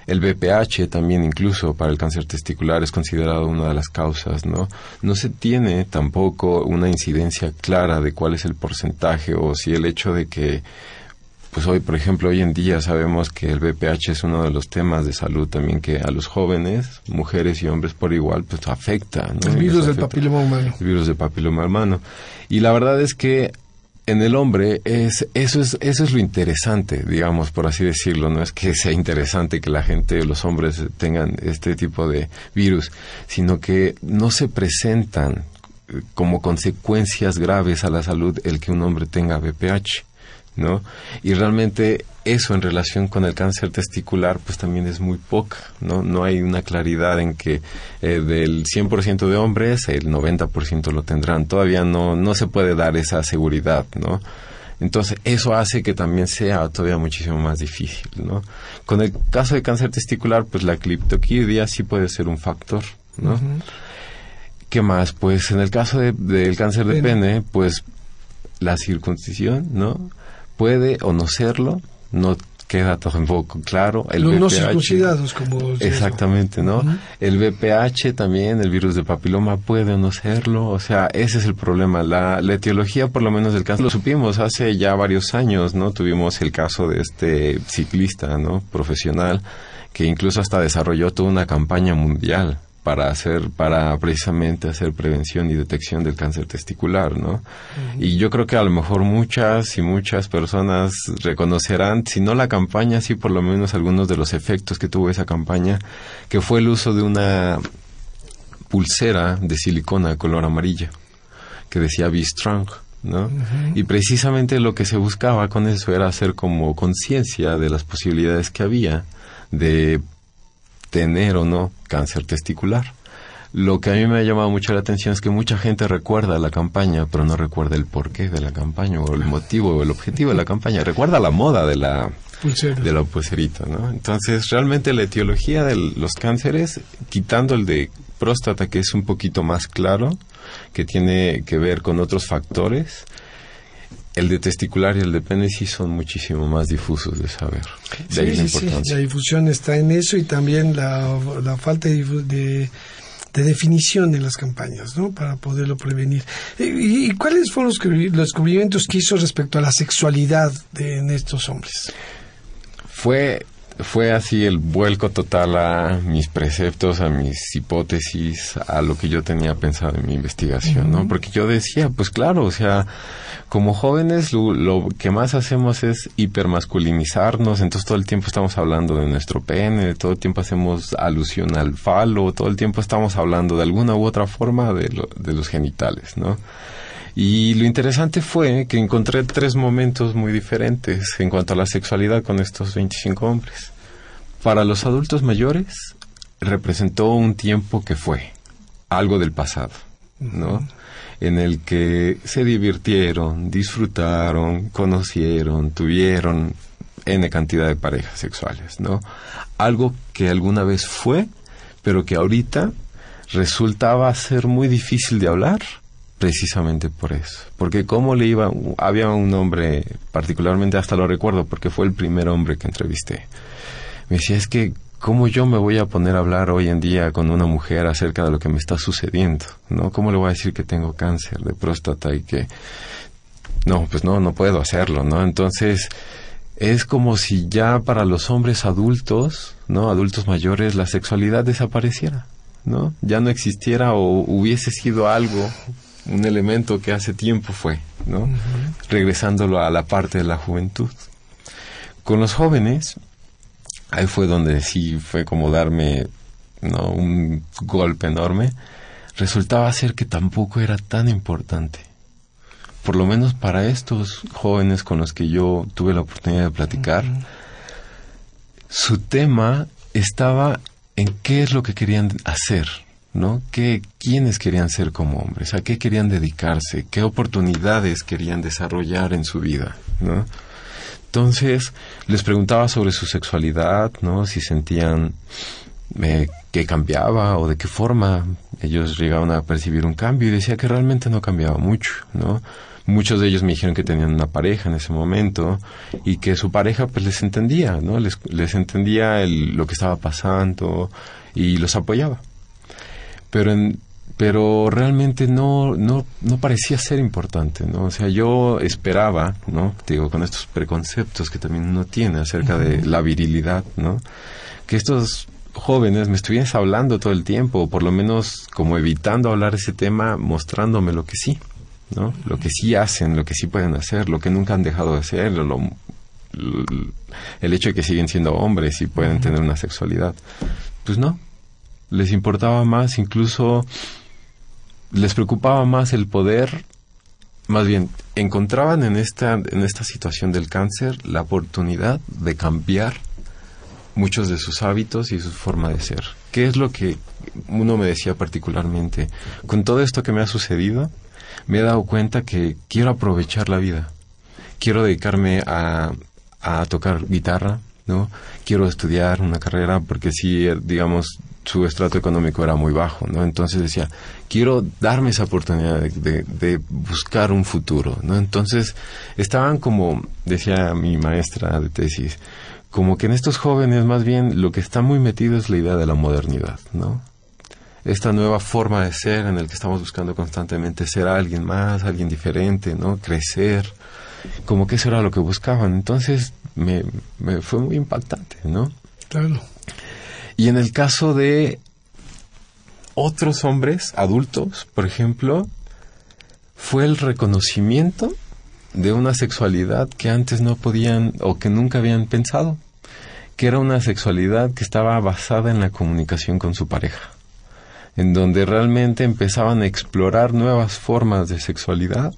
El BPH también incluso para el cáncer testicular es considerado una de las causas, ¿no? No se tiene tampoco una incidencia clara de cuál es el porcentaje o si el hecho de que pues hoy, por ejemplo, hoy en día sabemos que el BPH es uno de los temas de salud también que a los jóvenes, mujeres y hombres por igual, pues afecta. ¿no? El virus del papiloma humano. El virus del papiloma humano. Y la verdad es que en el hombre es eso es eso es lo interesante, digamos, por así decirlo, no es que sea interesante que la gente, los hombres tengan este tipo de virus, sino que no se presentan eh, como consecuencias graves a la salud el que un hombre tenga BPH. ¿No? Y realmente eso en relación con el cáncer testicular pues también es muy poca, ¿no? No hay una claridad en que eh, del 100% de hombres el 90% lo tendrán. Todavía no, no se puede dar esa seguridad, ¿no? Entonces, eso hace que también sea todavía muchísimo más difícil, ¿no? Con el caso de cáncer testicular, pues la criptoquidia sí puede ser un factor, ¿no? ¿Qué más? Pues en el caso de- del cáncer de Pene. pene, pues la circuncisión, ¿no? Puede o no serlo, no queda tampoco claro. El Los no VPH circuncidados, como... Exactamente, ¿no? El VPH también, el virus de papiloma, puede o no serlo. O sea, ese es el problema. La, la etiología, por lo menos del cáncer, lo supimos hace ya varios años, ¿no? Tuvimos el caso de este ciclista, ¿no? Profesional, que incluso hasta desarrolló toda una campaña mundial para hacer, para precisamente hacer prevención y detección del cáncer testicular, ¿no? Y yo creo que a lo mejor muchas y muchas personas reconocerán, si no la campaña, sí por lo menos algunos de los efectos que tuvo esa campaña, que fue el uso de una pulsera de silicona color amarillo, que decía Be Strong, ¿no? Y precisamente lo que se buscaba con eso era hacer como conciencia de las posibilidades que había de tener o no cáncer testicular. Lo que a mí me ha llamado mucho la atención es que mucha gente recuerda la campaña, pero no recuerda el porqué de la campaña o el motivo o el objetivo de la campaña. Recuerda la moda de la, Pulsera. de la pulserita, ¿no? Entonces, realmente la etiología de los cánceres, quitando el de próstata, que es un poquito más claro, que tiene que ver con otros factores, el de testicular y el de pene sí son muchísimo más difusos de saber. De Sí, ahí la sí, sí, importancia. la difusión está en eso y también la, la falta de, de, de definición en las campañas, ¿no? Para poderlo prevenir. ¿Y, y cuáles fueron los, los descubrimientos que hizo respecto a la sexualidad de, en estos hombres? Fue, fue así el vuelco total a mis preceptos, a mis hipótesis, a lo que yo tenía pensado en mi investigación, ¿no? Porque yo decía, pues claro, o sea, como jóvenes lo, lo que más hacemos es hipermasculinizarnos, entonces todo el tiempo estamos hablando de nuestro pene, todo el tiempo hacemos alusión al falo, todo el tiempo estamos hablando de alguna u otra forma de, lo- de los genitales, ¿no? Y lo interesante fue que encontré tres momentos muy diferentes en cuanto a la sexualidad con estos 25 hombres. Para los adultos mayores representó un tiempo que fue algo del pasado, ¿no? En el que se divirtieron, disfrutaron, conocieron, tuvieron N cantidad de parejas sexuales, ¿no? Algo que alguna vez fue, pero que ahorita resultaba ser muy difícil de hablar precisamente por eso. Porque cómo le iba, había un hombre, particularmente hasta lo recuerdo, porque fue el primer hombre que entrevisté. Me decía, es que, ¿cómo yo me voy a poner a hablar hoy en día con una mujer acerca de lo que me está sucediendo? ¿No? ¿Cómo le voy a decir que tengo cáncer de próstata y que... No, pues no, no puedo hacerlo, ¿no? Entonces, es como si ya para los hombres adultos, ¿no? Adultos mayores, la sexualidad desapareciera, ¿no? Ya no existiera o hubiese sido algo, un elemento que hace tiempo fue, ¿no? Regresándolo a la parte de la juventud. Con los jóvenes, ahí fue donde sí fue como darme, ¿no? Un golpe enorme. Resultaba ser que tampoco era tan importante por lo menos para estos jóvenes con los que yo tuve la oportunidad de platicar, su tema estaba en qué es lo que querían hacer, ¿no? ¿Qué, ¿Quiénes querían ser como hombres? ¿A qué querían dedicarse? ¿Qué oportunidades querían desarrollar en su vida, ¿no? Entonces, les preguntaba sobre su sexualidad, ¿no? Si sentían eh, que cambiaba o de qué forma ellos llegaban a percibir un cambio y decía que realmente no cambiaba mucho, ¿no? Muchos de ellos me dijeron que tenían una pareja en ese momento y que su pareja pues les entendía, ¿no? Les, les entendía lo que estaba pasando y los apoyaba. Pero en, pero realmente no, no, no parecía ser importante, ¿no? O sea, yo esperaba, ¿no? Digo, con estos preconceptos que también uno tiene acerca de la virilidad, ¿no? Que estos jóvenes me estuviesen hablando todo el tiempo, o por lo menos como evitando hablar ese tema, mostrándome lo que sí, ¿no? Lo que sí hacen, lo que sí pueden hacer, lo que nunca han dejado de hacer, lo, el hecho de que siguen siendo hombres y pueden tener una sexualidad. Pues no, les importaba más, incluso les preocupaba más el poder, más bien, encontraban en esta, en esta situación del cáncer la oportunidad de cambiar muchos de sus hábitos y su forma de ser. ¿Qué es lo que uno me decía particularmente? Con todo esto que me ha sucedido, me he dado cuenta que quiero aprovechar la vida. Quiero dedicarme a, a tocar guitarra, ¿no? Quiero estudiar una carrera porque si, digamos, su estrato económico era muy bajo, ¿no? Entonces decía, quiero darme esa oportunidad de, de, buscar un futuro, ¿no? Entonces estaban como, decía mi maestra de tesis, como que en estos jóvenes más bien lo que está muy metido es la idea de la modernidad, ¿no? Esta nueva forma de ser en el que estamos buscando constantemente ser alguien más, alguien diferente, ¿no? Crecer, como que eso era lo que buscaban. Entonces me, me fue muy impactante, ¿no? Claro. Y en el caso de otros hombres adultos, por ejemplo, fue el reconocimiento de una sexualidad que antes no podían o que nunca habían pensado, que era una sexualidad que estaba basada en la comunicación con su pareja, en donde realmente empezaban a explorar nuevas formas de sexualidad,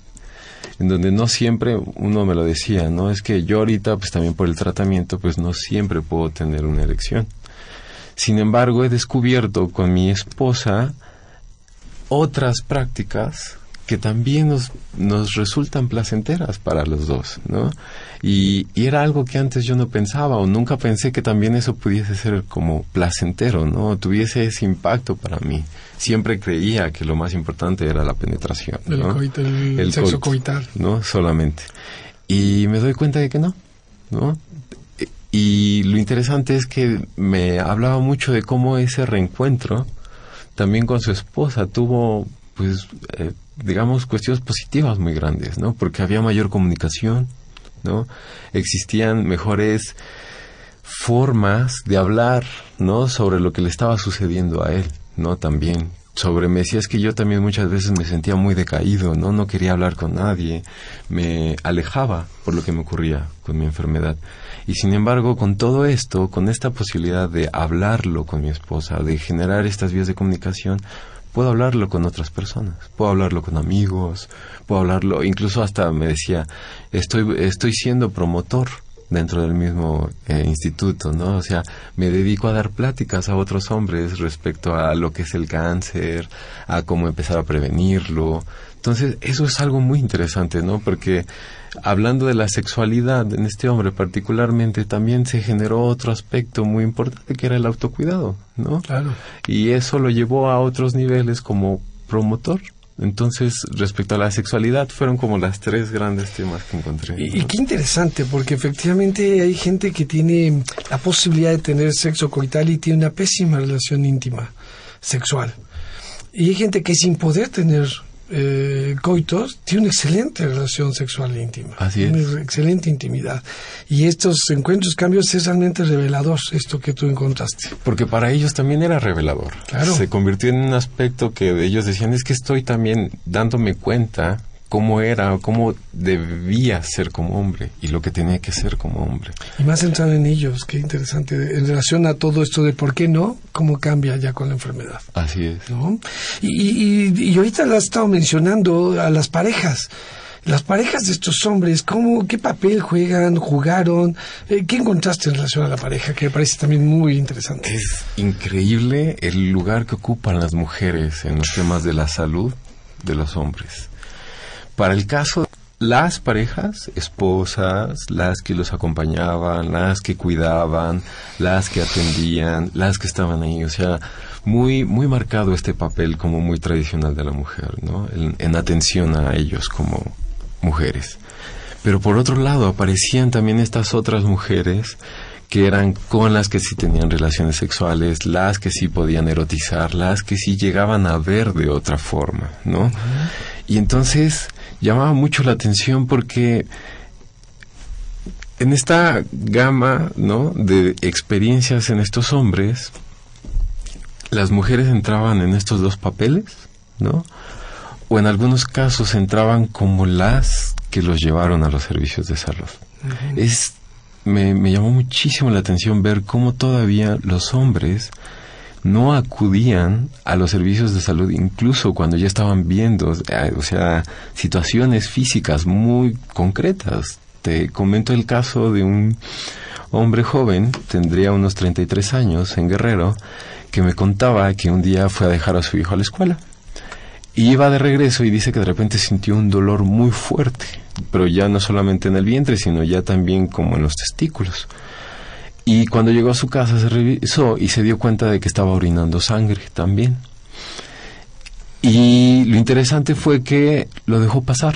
en donde no siempre uno me lo decía, no es que yo ahorita pues también por el tratamiento pues no siempre puedo tener una erección. Sin embargo, he descubierto con mi esposa otras prácticas que también nos, nos resultan placenteras para los dos, ¿no? Y, y, era algo que antes yo no pensaba o nunca pensé que también eso pudiese ser como placentero, ¿no? Tuviese ese impacto para mí. Siempre creía que lo más importante era la penetración, ¿no? El, sexo coital. ¿no? Solamente. Y me doy cuenta de que no, ¿no? Y lo interesante es que me hablaba mucho de cómo ese reencuentro también con su esposa tuvo pues eh, digamos, cuestiones positivas muy grandes, ¿no? Porque había mayor comunicación, ¿no? Existían mejores formas de hablar, ¿no? Sobre lo que le estaba sucediendo a él, ¿no? También. Sobre me decía es que yo también muchas veces me sentía muy decaído, ¿no? No quería hablar con nadie, me alejaba por lo que me ocurría con mi enfermedad. Y sin embargo, con todo esto, con esta posibilidad de hablarlo con mi esposa, de generar estas vías de comunicación, puedo hablarlo con otras personas, puedo hablarlo con amigos, puedo hablarlo, incluso hasta me decía, estoy, estoy siendo promotor dentro del mismo eh, instituto, ¿no? O sea, me dedico a dar pláticas a otros hombres respecto a lo que es el cáncer, a cómo empezar a prevenirlo. Entonces, eso es algo muy interesante, ¿no? Porque hablando de la sexualidad en este hombre particularmente, también se generó otro aspecto muy importante que era el autocuidado, ¿no? Claro. Y eso lo llevó a otros niveles como promotor. Entonces, respecto a la sexualidad, fueron como las tres grandes temas que encontré. Y, y, qué interesante, porque efectivamente hay gente que tiene la posibilidad de tener sexo coital y tiene una pésima relación íntima sexual. Y hay gente que sin poder tener eh, coitos tiene una excelente relación sexual íntima. Así es. Una excelente intimidad. Y estos encuentros, cambios, es realmente revelador esto que tú encontraste. Porque para ellos también era revelador. Claro. Se convirtió en un aspecto que ellos decían, es que estoy también dándome cuenta cómo era, cómo debía ser como hombre y lo que tenía que ser como hombre. Y más entrar en ellos, qué interesante, en relación a todo esto de por qué no, cómo cambia ya con la enfermedad. Así es. ¿no? Y, y, y ahorita lo has estado mencionando a las parejas. las parejas de estos hombres, ¿cómo, ¿qué papel juegan, jugaron? Eh, ¿Qué encontraste en relación a la pareja? Que me parece también muy interesante. Es increíble el lugar que ocupan las mujeres en los temas de la salud de los hombres. Para el caso las parejas, esposas, las que los acompañaban, las que cuidaban, las que atendían, las que estaban ahí, o sea, muy muy marcado este papel como muy tradicional de la mujer, ¿no? En, atención a ellos como mujeres. Pero por otro lado aparecían también estas otras mujeres que eran con las que sí tenían relaciones sexuales, las que sí podían erotizar, las que sí llegaban a ver de otra forma, ¿no? Y entonces llamaba mucho la atención porque en esta gama, ¿no? de experiencias en estos hombres, las mujeres entraban en estos dos papeles, ¿no? O en algunos casos entraban como las que los llevaron a los servicios de salud. Es me, me llamó muchísimo la atención ver cómo todavía los hombres no acudían a los servicios de salud incluso cuando ya estaban viendo, eh, o sea, situaciones físicas muy concretas. Te comento el caso de un hombre joven, tendría unos 33 años, en Guerrero, que me contaba que un día fue a dejar a su hijo a la escuela. Y iba de regreso y dice que de repente sintió un dolor muy fuerte, pero ya no solamente en el vientre, sino ya también como en los testículos. Y cuando llegó a su casa se revisó y se dio cuenta de que estaba orinando sangre también. Y lo interesante fue que lo dejó pasar,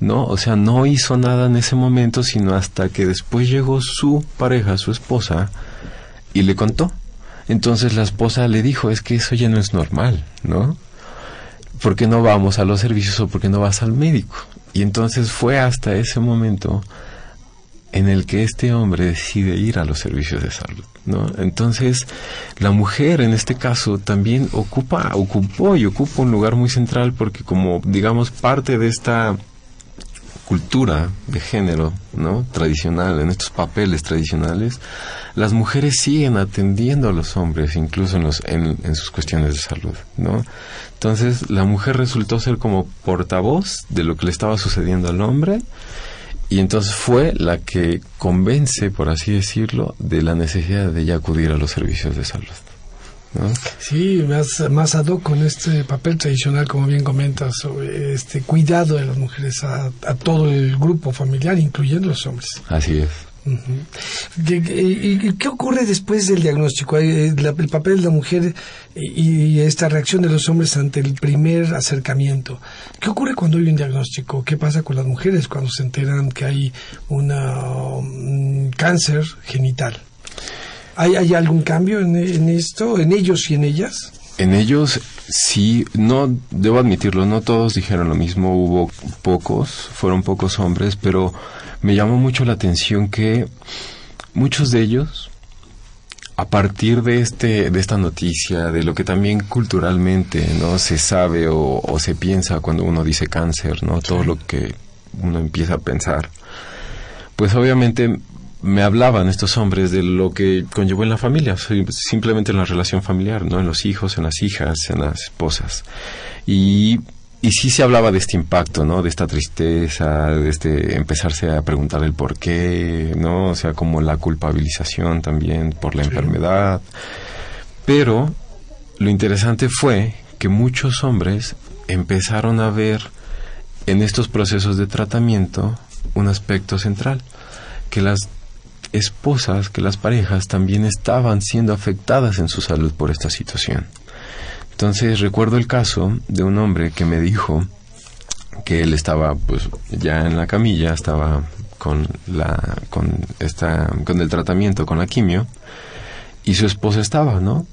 ¿no? O sea, no hizo nada en ese momento, sino hasta que después llegó su pareja, su esposa, y le contó. Entonces la esposa le dijo, es que eso ya no es normal, ¿no? ¿Por qué no vamos a los servicios o por qué no vas al médico? Y entonces fue hasta ese momento en el que este hombre decide ir a los servicios de salud, ¿no? Entonces, la mujer en este caso también ocupa, ocupó y ocupa un lugar muy central porque como, digamos, parte de esta cultura de género, ¿no? Tradicional, en estos papeles tradicionales, las mujeres siguen atendiendo a los hombres, incluso en, los, en, sus cuestiones de salud, ¿no? Entonces, la mujer resultó ser como portavoz de lo que le estaba sucediendo al hombre, y entonces fue la que convence, por así decirlo, de la necesidad de ya acudir a los servicios de salud. Sí, más, más ad hoc con este papel tradicional, como bien comentas, sobre este cuidado de las mujeres a, todo el grupo familiar, incluyendo los hombres. Así es. ¿Y qué ocurre después del diagnóstico? Eh, el papel de la mujer y esta reacción de los hombres ante el primer acercamiento. ¿Qué ocurre cuando hay un diagnóstico? ¿Qué pasa con las mujeres cuando se enteran que hay una, un cáncer genital? ¿Hay, algún cambio en, esto, en ellos y en ellas? En ellos sí, no debo admitirlo, no todos dijeron lo mismo, hubo pocos, fueron pocos hombres, pero me llamó mucho la atención que muchos de ellos a partir de este de esta noticia de lo que también culturalmente no se sabe o, se piensa cuando uno dice cáncer no todo lo que uno empieza a pensar pues obviamente me hablaban estos hombres de lo que conllevó en la familia, simplemente en la relación familiar, ¿no? En los hijos, en las hijas, en las esposas. Y, y sí se hablaba de este impacto, ¿no? De esta tristeza, de este empezarse a preguntar el por qué, ¿no? O sea, como la culpabilización también por la enfermedad. Pero lo interesante fue que muchos hombres empezaron a ver en estos procesos de tratamiento un aspecto central, que las esposas, que las parejas también estaban siendo afectadas en su salud por esta situación. Entonces recuerdo el caso de un hombre que me dijo que él estaba pues ya en la camilla, estaba con la con esta con el tratamiento con la quimio y su esposa estaba, ¿no?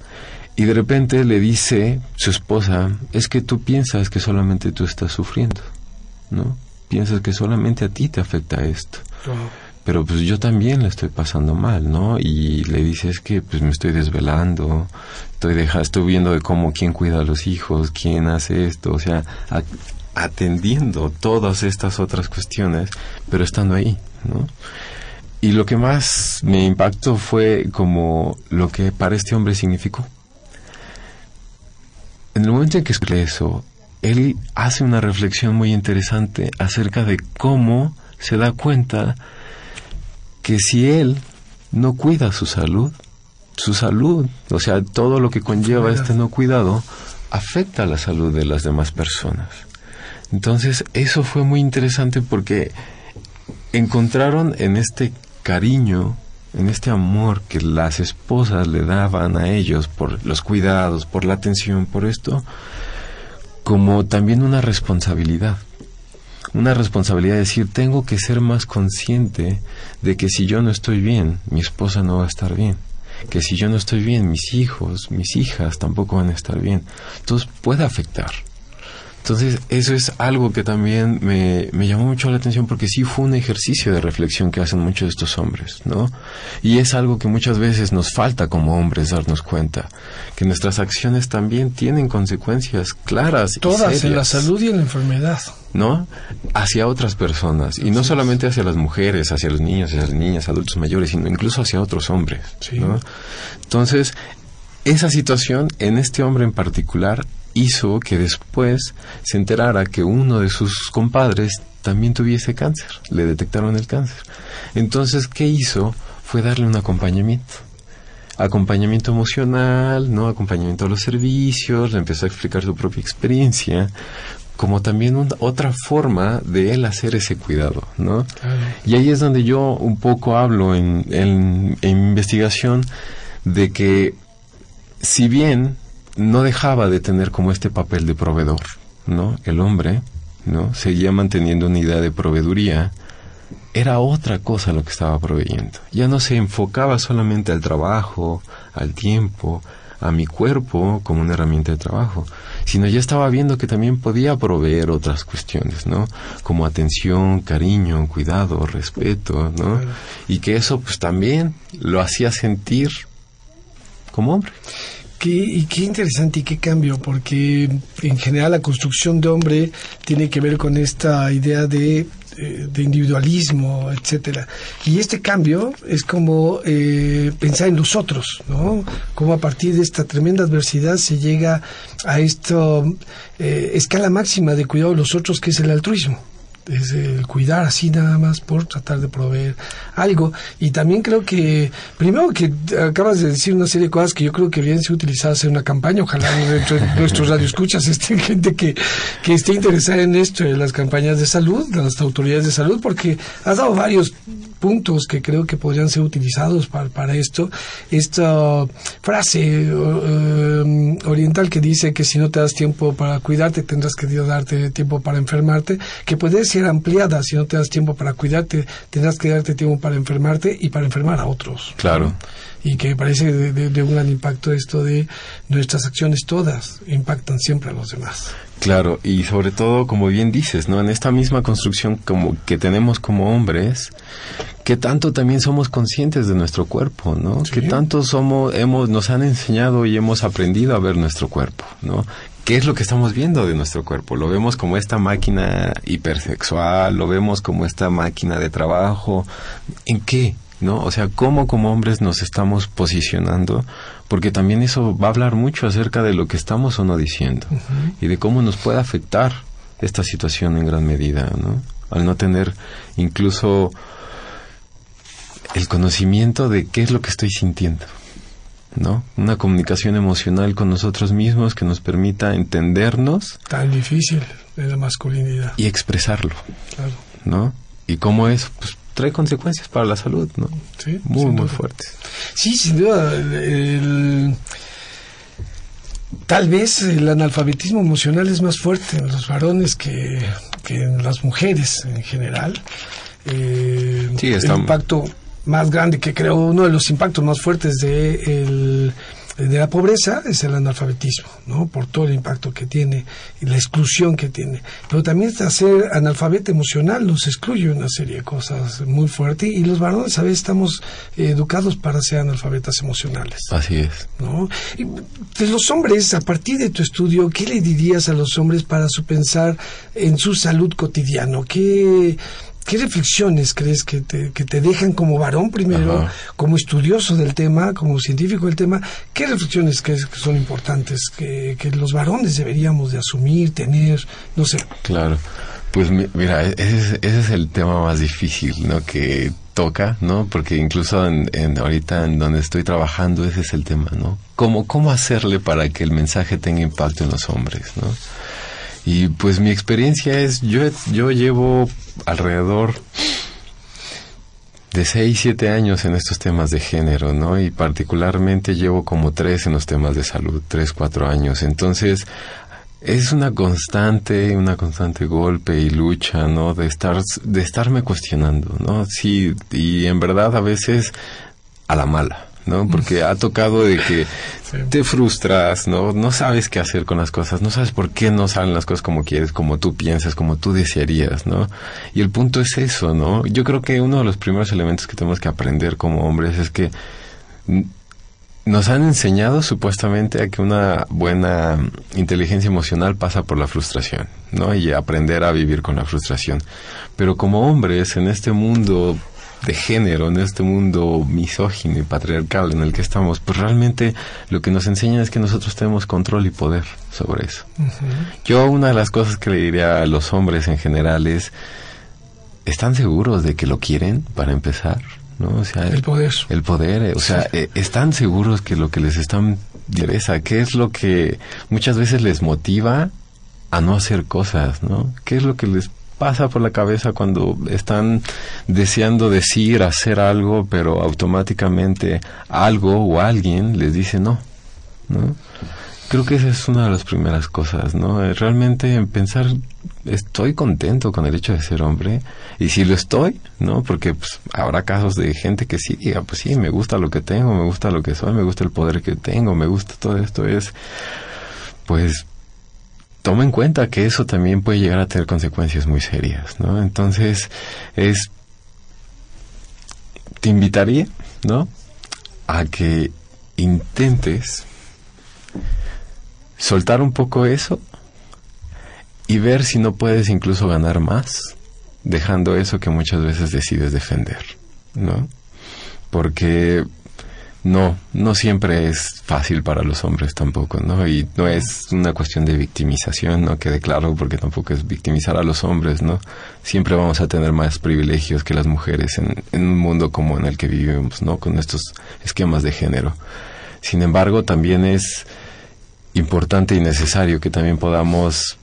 Y de repente le dice su esposa, es que tú piensas que solamente tú estás sufriendo, ¿no? Piensas que solamente a ti te afecta esto pero pues yo también le estoy pasando mal, ¿no? Y le dices que pues me estoy desvelando, estoy deja, estoy viendo de cómo quién cuida a los hijos, quién hace esto, o sea, atendiendo todas estas otras cuestiones, pero estando ahí, ¿no? Y lo que más me impactó fue como lo que para este hombre significó. En el momento en que escuché eso, él hace una reflexión muy interesante acerca de cómo se da cuenta que si él no cuida su salud, su salud, o sea, todo lo que conlleva este no cuidado, afecta a la salud de las demás personas. Entonces, eso fue muy interesante porque encontraron en este cariño, en este amor que las esposas le daban a ellos por los cuidados, por la atención, por esto, como también una responsabilidad. Una responsabilidad de decir, tengo que ser más consciente de que si yo no estoy bien, mi esposa no va a estar bien. Que si yo no estoy bien, mis hijos, mis hijas tampoco van a estar bien. Entonces puede afectar. Entonces, eso es algo que también me, me, llamó mucho la atención porque sí fue un ejercicio de reflexión que hacen muchos de estos hombres, ¿no? Y es algo que muchas veces nos falta como hombres darnos cuenta, que nuestras acciones también tienen consecuencias claras. Todas, en la salud y en la enfermedad. ¿No? Hacia otras personas. Y no solamente hacia las mujeres, hacia los niños, hacia las niñas, adultos mayores, sino incluso hacia otros hombres. ¿no? Entonces, esa situación en este hombre en particular hizo que después se enterara que uno de sus compadres también tuviese cáncer, le detectaron el cáncer. Entonces, ¿qué hizo? Fue darle un acompañamiento. Acompañamiento emocional, ¿no? Acompañamiento a los servicios, le empezó a explicar su propia experiencia, como también otra forma de él hacer ese cuidado, ¿no? Y ahí es donde yo un poco hablo en, en, en investigación de que si bien no dejaba de tener como este papel de proveedor, ¿no? El hombre, ¿no? Seguía manteniendo una idea de proveeduría, era otra cosa lo que estaba proveyendo. Ya no se enfocaba solamente al trabajo, al tiempo, a mi cuerpo como una herramienta de trabajo, sino ya estaba viendo que también podía proveer otras cuestiones, ¿no? Como atención, cariño, cuidado, respeto, ¿no? Y que eso pues también lo hacía sentir como hombre. Qué, y qué interesante y qué cambio, porque en general la construcción de hombre tiene que ver con esta idea de, eh, de individualismo, etcétera. Y este cambio es como eh, pensar en los otros, ¿no? Como a partir de esta tremenda adversidad se llega a esta eh, escala máxima de cuidado de los otros, que es el altruismo es el cuidar así nada más por tratar de proveer algo. Y también creo que, primero que acabas de decir una serie de cosas que yo creo que bien ser utilizadas en una campaña. Ojalá dentro de nuestros radioescuchas estén gente que, que esté interesada en esto, en las campañas de salud, de las autoridades de salud, porque has dado varios puntos que creo que podrían ser utilizados para, para esto. Esta frase uh, oriental que dice que si no te das tiempo para cuidarte, tendrás que darte tiempo para enfermarte, que puede ser ampliada. Si no te das tiempo para cuidarte, tendrás que darte tiempo para enfermarte y para enfermar a otros. Claro. Y que parece de, de, de un gran impacto esto de nuestras acciones todas impactan siempre a los demás. Claro, y sobre todo, como bien dices, ¿no? En esta misma construcción como que tenemos como hombres, que tanto también somos conscientes de nuestro cuerpo, ¿no? Sí. Que tanto somos, hemos, nos han enseñado y hemos aprendido a ver nuestro cuerpo, ¿no? ¿Qué es lo que estamos viendo de nuestro cuerpo? Lo vemos como esta máquina hipersexual, lo vemos como esta máquina de trabajo. ¿En qué? ¿No? O sea, ¿cómo como hombres nos estamos posicionando? Porque también eso va a hablar mucho acerca de lo que estamos o no diciendo Uh -huh. y de cómo nos puede afectar esta situación en gran medida, ¿no? Al no tener incluso el conocimiento de qué es lo que estoy sintiendo. ¿no? Una comunicación emocional con nosotros mismos que nos permita entendernos. Tan difícil de la masculinidad. Y expresarlo. Claro. ¿No? Y cómo es, pues trae consecuencias para la salud, ¿no? Sí, muy, muy fuertes. Sí, sin duda. El, el, tal vez el analfabetismo emocional es más fuerte en los varones que, que en las mujeres en general. Eh, sí, está... El impacto más grande que creo uno de los impactos más fuertes de el, de la pobreza es el analfabetismo, ¿no? Por todo el impacto que tiene y la exclusión que tiene. Pero también ser analfabeto emocional nos excluye una serie de cosas muy fuertes y los varones a veces estamos eh, educados para ser analfabetas emocionales. Así es. ¿no? Y de los hombres, a partir de tu estudio, ¿qué le dirías a los hombres para su pensar en su salud cotidiano? ¿Qué ¿Qué reflexiones crees que te, que te dejan como varón primero, como estudioso del tema, como científico del tema? ¿Qué reflexiones crees que son importantes, que, que los varones deberíamos de asumir, tener, no sé? Claro. Pues mira, e-, ese es, el tema más difícil, ¿no? Que toca, ¿no? Porque incluso en, ahorita en donde estoy trabajando ese es el tema, ¿no? ¿Cómo, cómo hacerle para que el mensaje tenga impacto en los hombres, ¿no? Y pues mi experiencia es, yo, yo llevo alrededor de 6, 7 años en estos temas de género, ¿no? Y particularmente llevo como 3 en los temas de salud, 3, 4 años. Entonces, es una constante, una constante golpe y lucha, ¿no? De estar, de estarme cuestionando, ¿no? Sí, y en verdad a veces a la mala, ¿no? Porque ha tocado de que te frustras, ¿no? No sabes qué hacer con las cosas, no sabes por qué no salen las cosas como quieres, como tú piensas, como tú desearías, ¿no? Y el punto es eso, ¿no? Yo creo que uno de los primeros elementos que tenemos que aprender como hombres es que nos han enseñado supuestamente a que una buena inteligencia emocional pasa por la frustración, ¿no? Y aprender a vivir con la frustración. Pero como hombres en este mundo de género, en este mundo misógino y patriarcal en el que estamos, pues realmente lo que nos enseñan es que nosotros tenemos control y poder sobre eso. Yo una de las cosas que le diría a los hombres en general es, ¿están seguros de que lo quieren para empezar? ¿no? sea, el poder. El poder, eh, o sea, eh, están seguros que lo que les están interesa, qué es lo que muchas veces les motiva a no hacer cosas, ¿no? ¿Qué es lo que les pasa por la cabeza cuando están deseando decir, hacer algo, pero automáticamente algo o alguien les dice no. Creo que esa es una de las primeras cosas, ¿no? Realmente en pensar, estoy contento con el hecho de ser hombre, y si lo estoy, ¿no? Porque pues, habrá casos de gente que sí diga, pues sí, me gusta lo que tengo, me gusta lo que soy, me gusta el poder que tengo, me gusta todo esto, es, pues, toma en cuenta que eso también puede llegar a tener consecuencias muy serias, ¿no? Entonces, es, te invitaría, ¿no? A que intentes soltar un poco eso y ver si no puedes incluso ganar más dejando eso que muchas veces decides defender, ¿no? Porque no, no siempre es fácil para los hombres tampoco, ¿no? Y no es una cuestión de victimización, ¿no? Quede claro, porque tampoco es victimizar a los hombres, ¿no? Siempre vamos a tener más privilegios que las mujeres en, en un mundo como en el que vivimos, ¿no? Con estos esquemas de género. Sin embargo, también es importante y necesario que también podamos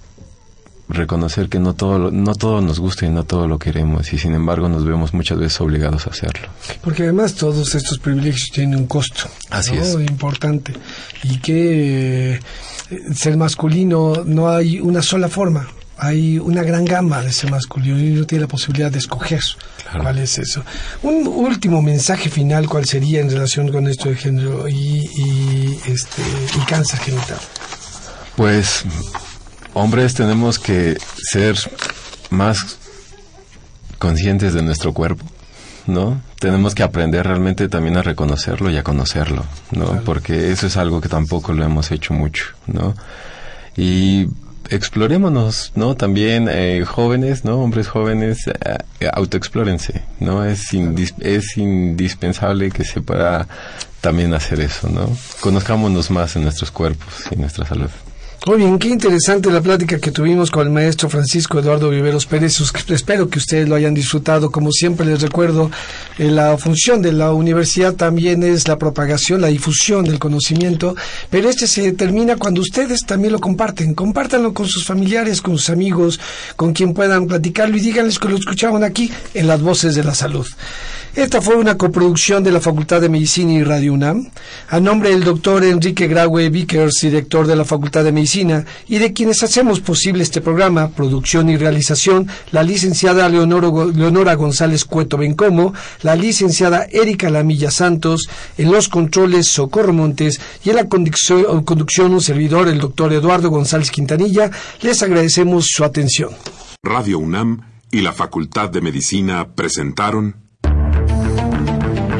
reconocer que no todo no todo nos gusta y no todo lo queremos y sin embargo nos vemos muchas veces obligados a hacerlo. Porque además todos estos privilegios tienen un costo así es. Importante. Y que eh, ser masculino no hay una sola forma hay una gran gama de ser masculino y uno tiene la posibilidad de escoger cuál es eso. Un último mensaje final, ¿cuál sería en relación con esto de género y, y este, y cáncer genital? Pues, hombres, tenemos que ser más conscientes de nuestro cuerpo, ¿no? Tenemos que aprender realmente también a reconocerlo y a conocerlo, ¿no? Porque eso es algo que tampoco lo hemos hecho mucho, ¿no? Y explorémonos, ¿no? También eh, jóvenes, ¿no? Hombres jóvenes, eh, autoexplórense, ¿no? Es, es indispensable que se pueda también hacer eso, ¿no? Conozcámonos más en nuestros cuerpos y nuestra salud. Muy bien, qué interesante la plática que tuvimos con el maestro Francisco Eduardo Viveros Pérez. Espero que ustedes lo hayan disfrutado. Como siempre les recuerdo, eh, la función de la universidad también es la propagación, la difusión del conocimiento, pero este se termina cuando ustedes también lo comparten. Compártanlo con sus familiares, con sus amigos, con quien puedan platicarlo y díganles que lo escuchaban aquí en las voces de la salud. Esta fue una coproducción de la Facultad de Medicina y Radio UNAM, a nombre del doctor Enrique Graue Vickers, director de la Facultad de Medicina, y de quienes hacemos posible este programa, producción y realización, la licenciada Leonora González Cueto Bencomo, la licenciada Erika Lamilla Santos, en los controles Socorro Montes y en la conducción, conducción un servidor, el doctor Eduardo González Quintanilla, les agradecemos su atención. Radio UNAM y la Facultad de Medicina presentaron